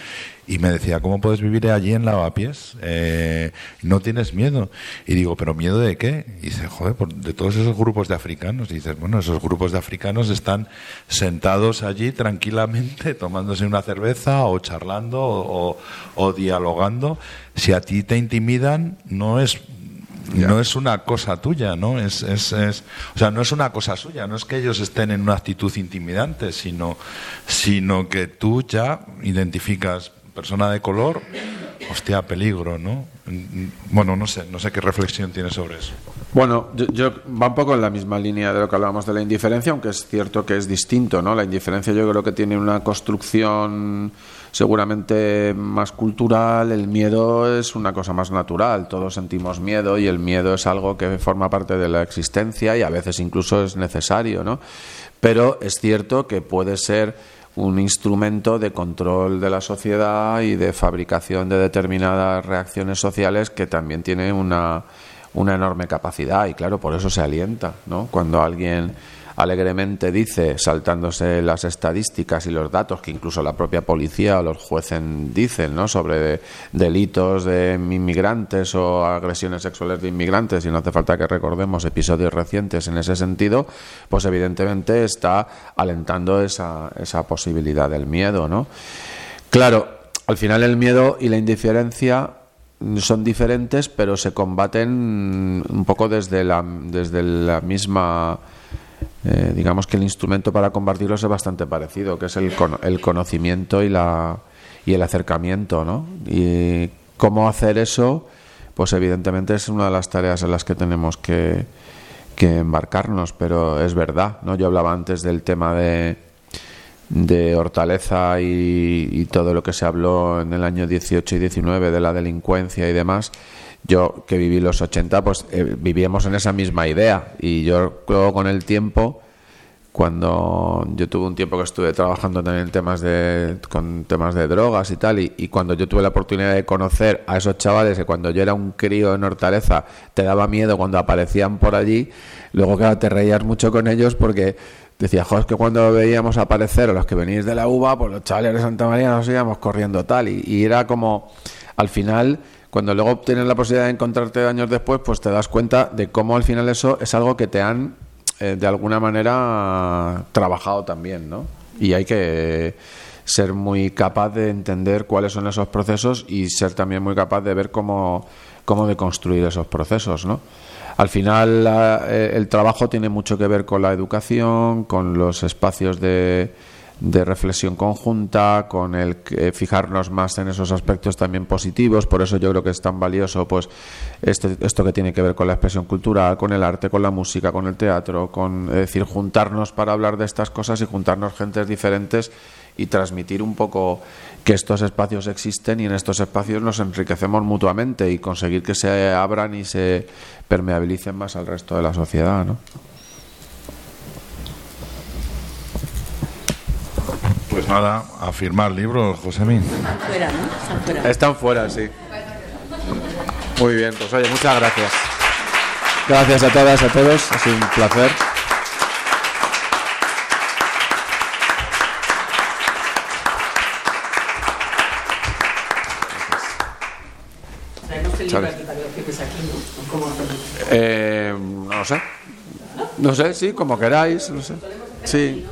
Y me decía, ¿cómo puedes vivir allí en Lavapiés? Eh, no tienes miedo. Y digo, ¿pero miedo de qué? Y dice, joder, de todos esos grupos de africanos. Y dices, bueno, esos grupos de africanos están sentados allí tranquilamente, tomándose una cerveza o charlando o, o dialogando. Si a ti te intimidan, no es no es una cosa tuya, ¿no? Es, es, es, o sea, no es una cosa suya, no es que ellos estén en una actitud intimidante, sino, sino que tú ya identificas persona de color, hostia, peligro, ¿no? Bueno, no sé, no sé qué reflexión tienes sobre eso. Bueno, yo, yo, va un poco en la misma línea de lo que hablábamos de la indiferencia, aunque es cierto que es distinto, ¿no? La indiferencia yo creo que tiene una construcción seguramente más cultural, el miedo es una cosa más natural, todos sentimos miedo y el miedo es algo que forma parte de la existencia y a veces incluso es necesario, ¿no? Pero es cierto que puede ser un instrumento de control de la sociedad y de fabricación de determinadas reacciones sociales que también tiene una, una enorme capacidad y claro, por eso se alienta, ¿no? Cuando alguien alegremente dice, saltándose las estadísticas y los datos que incluso la propia policía o los jueces dicen ¿no? sobre delitos de inmigrantes o agresiones sexuales de inmigrantes, y no hace falta que recordemos episodios recientes en ese sentido, pues evidentemente está alentando esa, esa posibilidad del miedo. ¿no? Claro, al final el miedo y la indiferencia son diferentes, pero se combaten un poco desde la, desde la misma eh, digamos que el instrumento para combatirlos es bastante parecido, que es el, el conocimiento y, la, y el acercamiento, ¿no? Y cómo hacer eso, pues evidentemente es una de las tareas en las que tenemos que, que embarcarnos, pero es verdad, ¿no? Yo hablaba antes del tema de, de Hortaleza y, y, todo lo que se habló en el año 18 y 19 de la delincuencia y demás, yo que viví los 80, pues eh, vivíamos en esa misma idea. Y yo luego con el tiempo, cuando yo tuve un tiempo que estuve trabajando también en temas de, con temas de drogas y tal, y, cuando yo tuve la oportunidad de conocer a esos chavales que cuando yo era un crío en Hortaleza te daba miedo cuando aparecían por allí, luego claro, te reías mucho con ellos porque decía, joder, que cuando veíamos aparecer a los que venís de la uva, pues los chavales de Santa María nos íbamos corriendo tal, y, y era como, al final cuando luego tienes la posibilidad de encontrarte años después, pues te das cuenta de cómo al final eso es algo que te han, eh, de alguna manera, trabajado también, ¿no? Y hay que ser muy capaz de entender cuáles son esos procesos y ser también muy capaz de ver cómo, cómo deconstruir esos procesos, ¿no? Al final eh, el trabajo tiene mucho que ver con la educación, con los espacios de de reflexión conjunta, con el que fijarnos más en esos aspectos también positivos. Por eso yo creo que es tan valioso pues este, esto que tiene que ver con la expresión cultural, con el arte, con la música, con el teatro, con es decir, juntarnos para hablar de estas cosas y juntarnos gentes diferentes y transmitir un poco que estos espacios existen y en estos espacios nos enriquecemos mutuamente y conseguir que se abran y se permeabilicen más al resto de la sociedad, ¿no? Pues nada, a firmar libros, Josémín. Están fuera, ¿no? Están fuera. Están fuera, sí. Muy bien, pues oye, muchas gracias. Gracias a todas, a todos, ha sido un placer. Eh, no lo sé. No sé, sí, como queráis, no sé. Sí.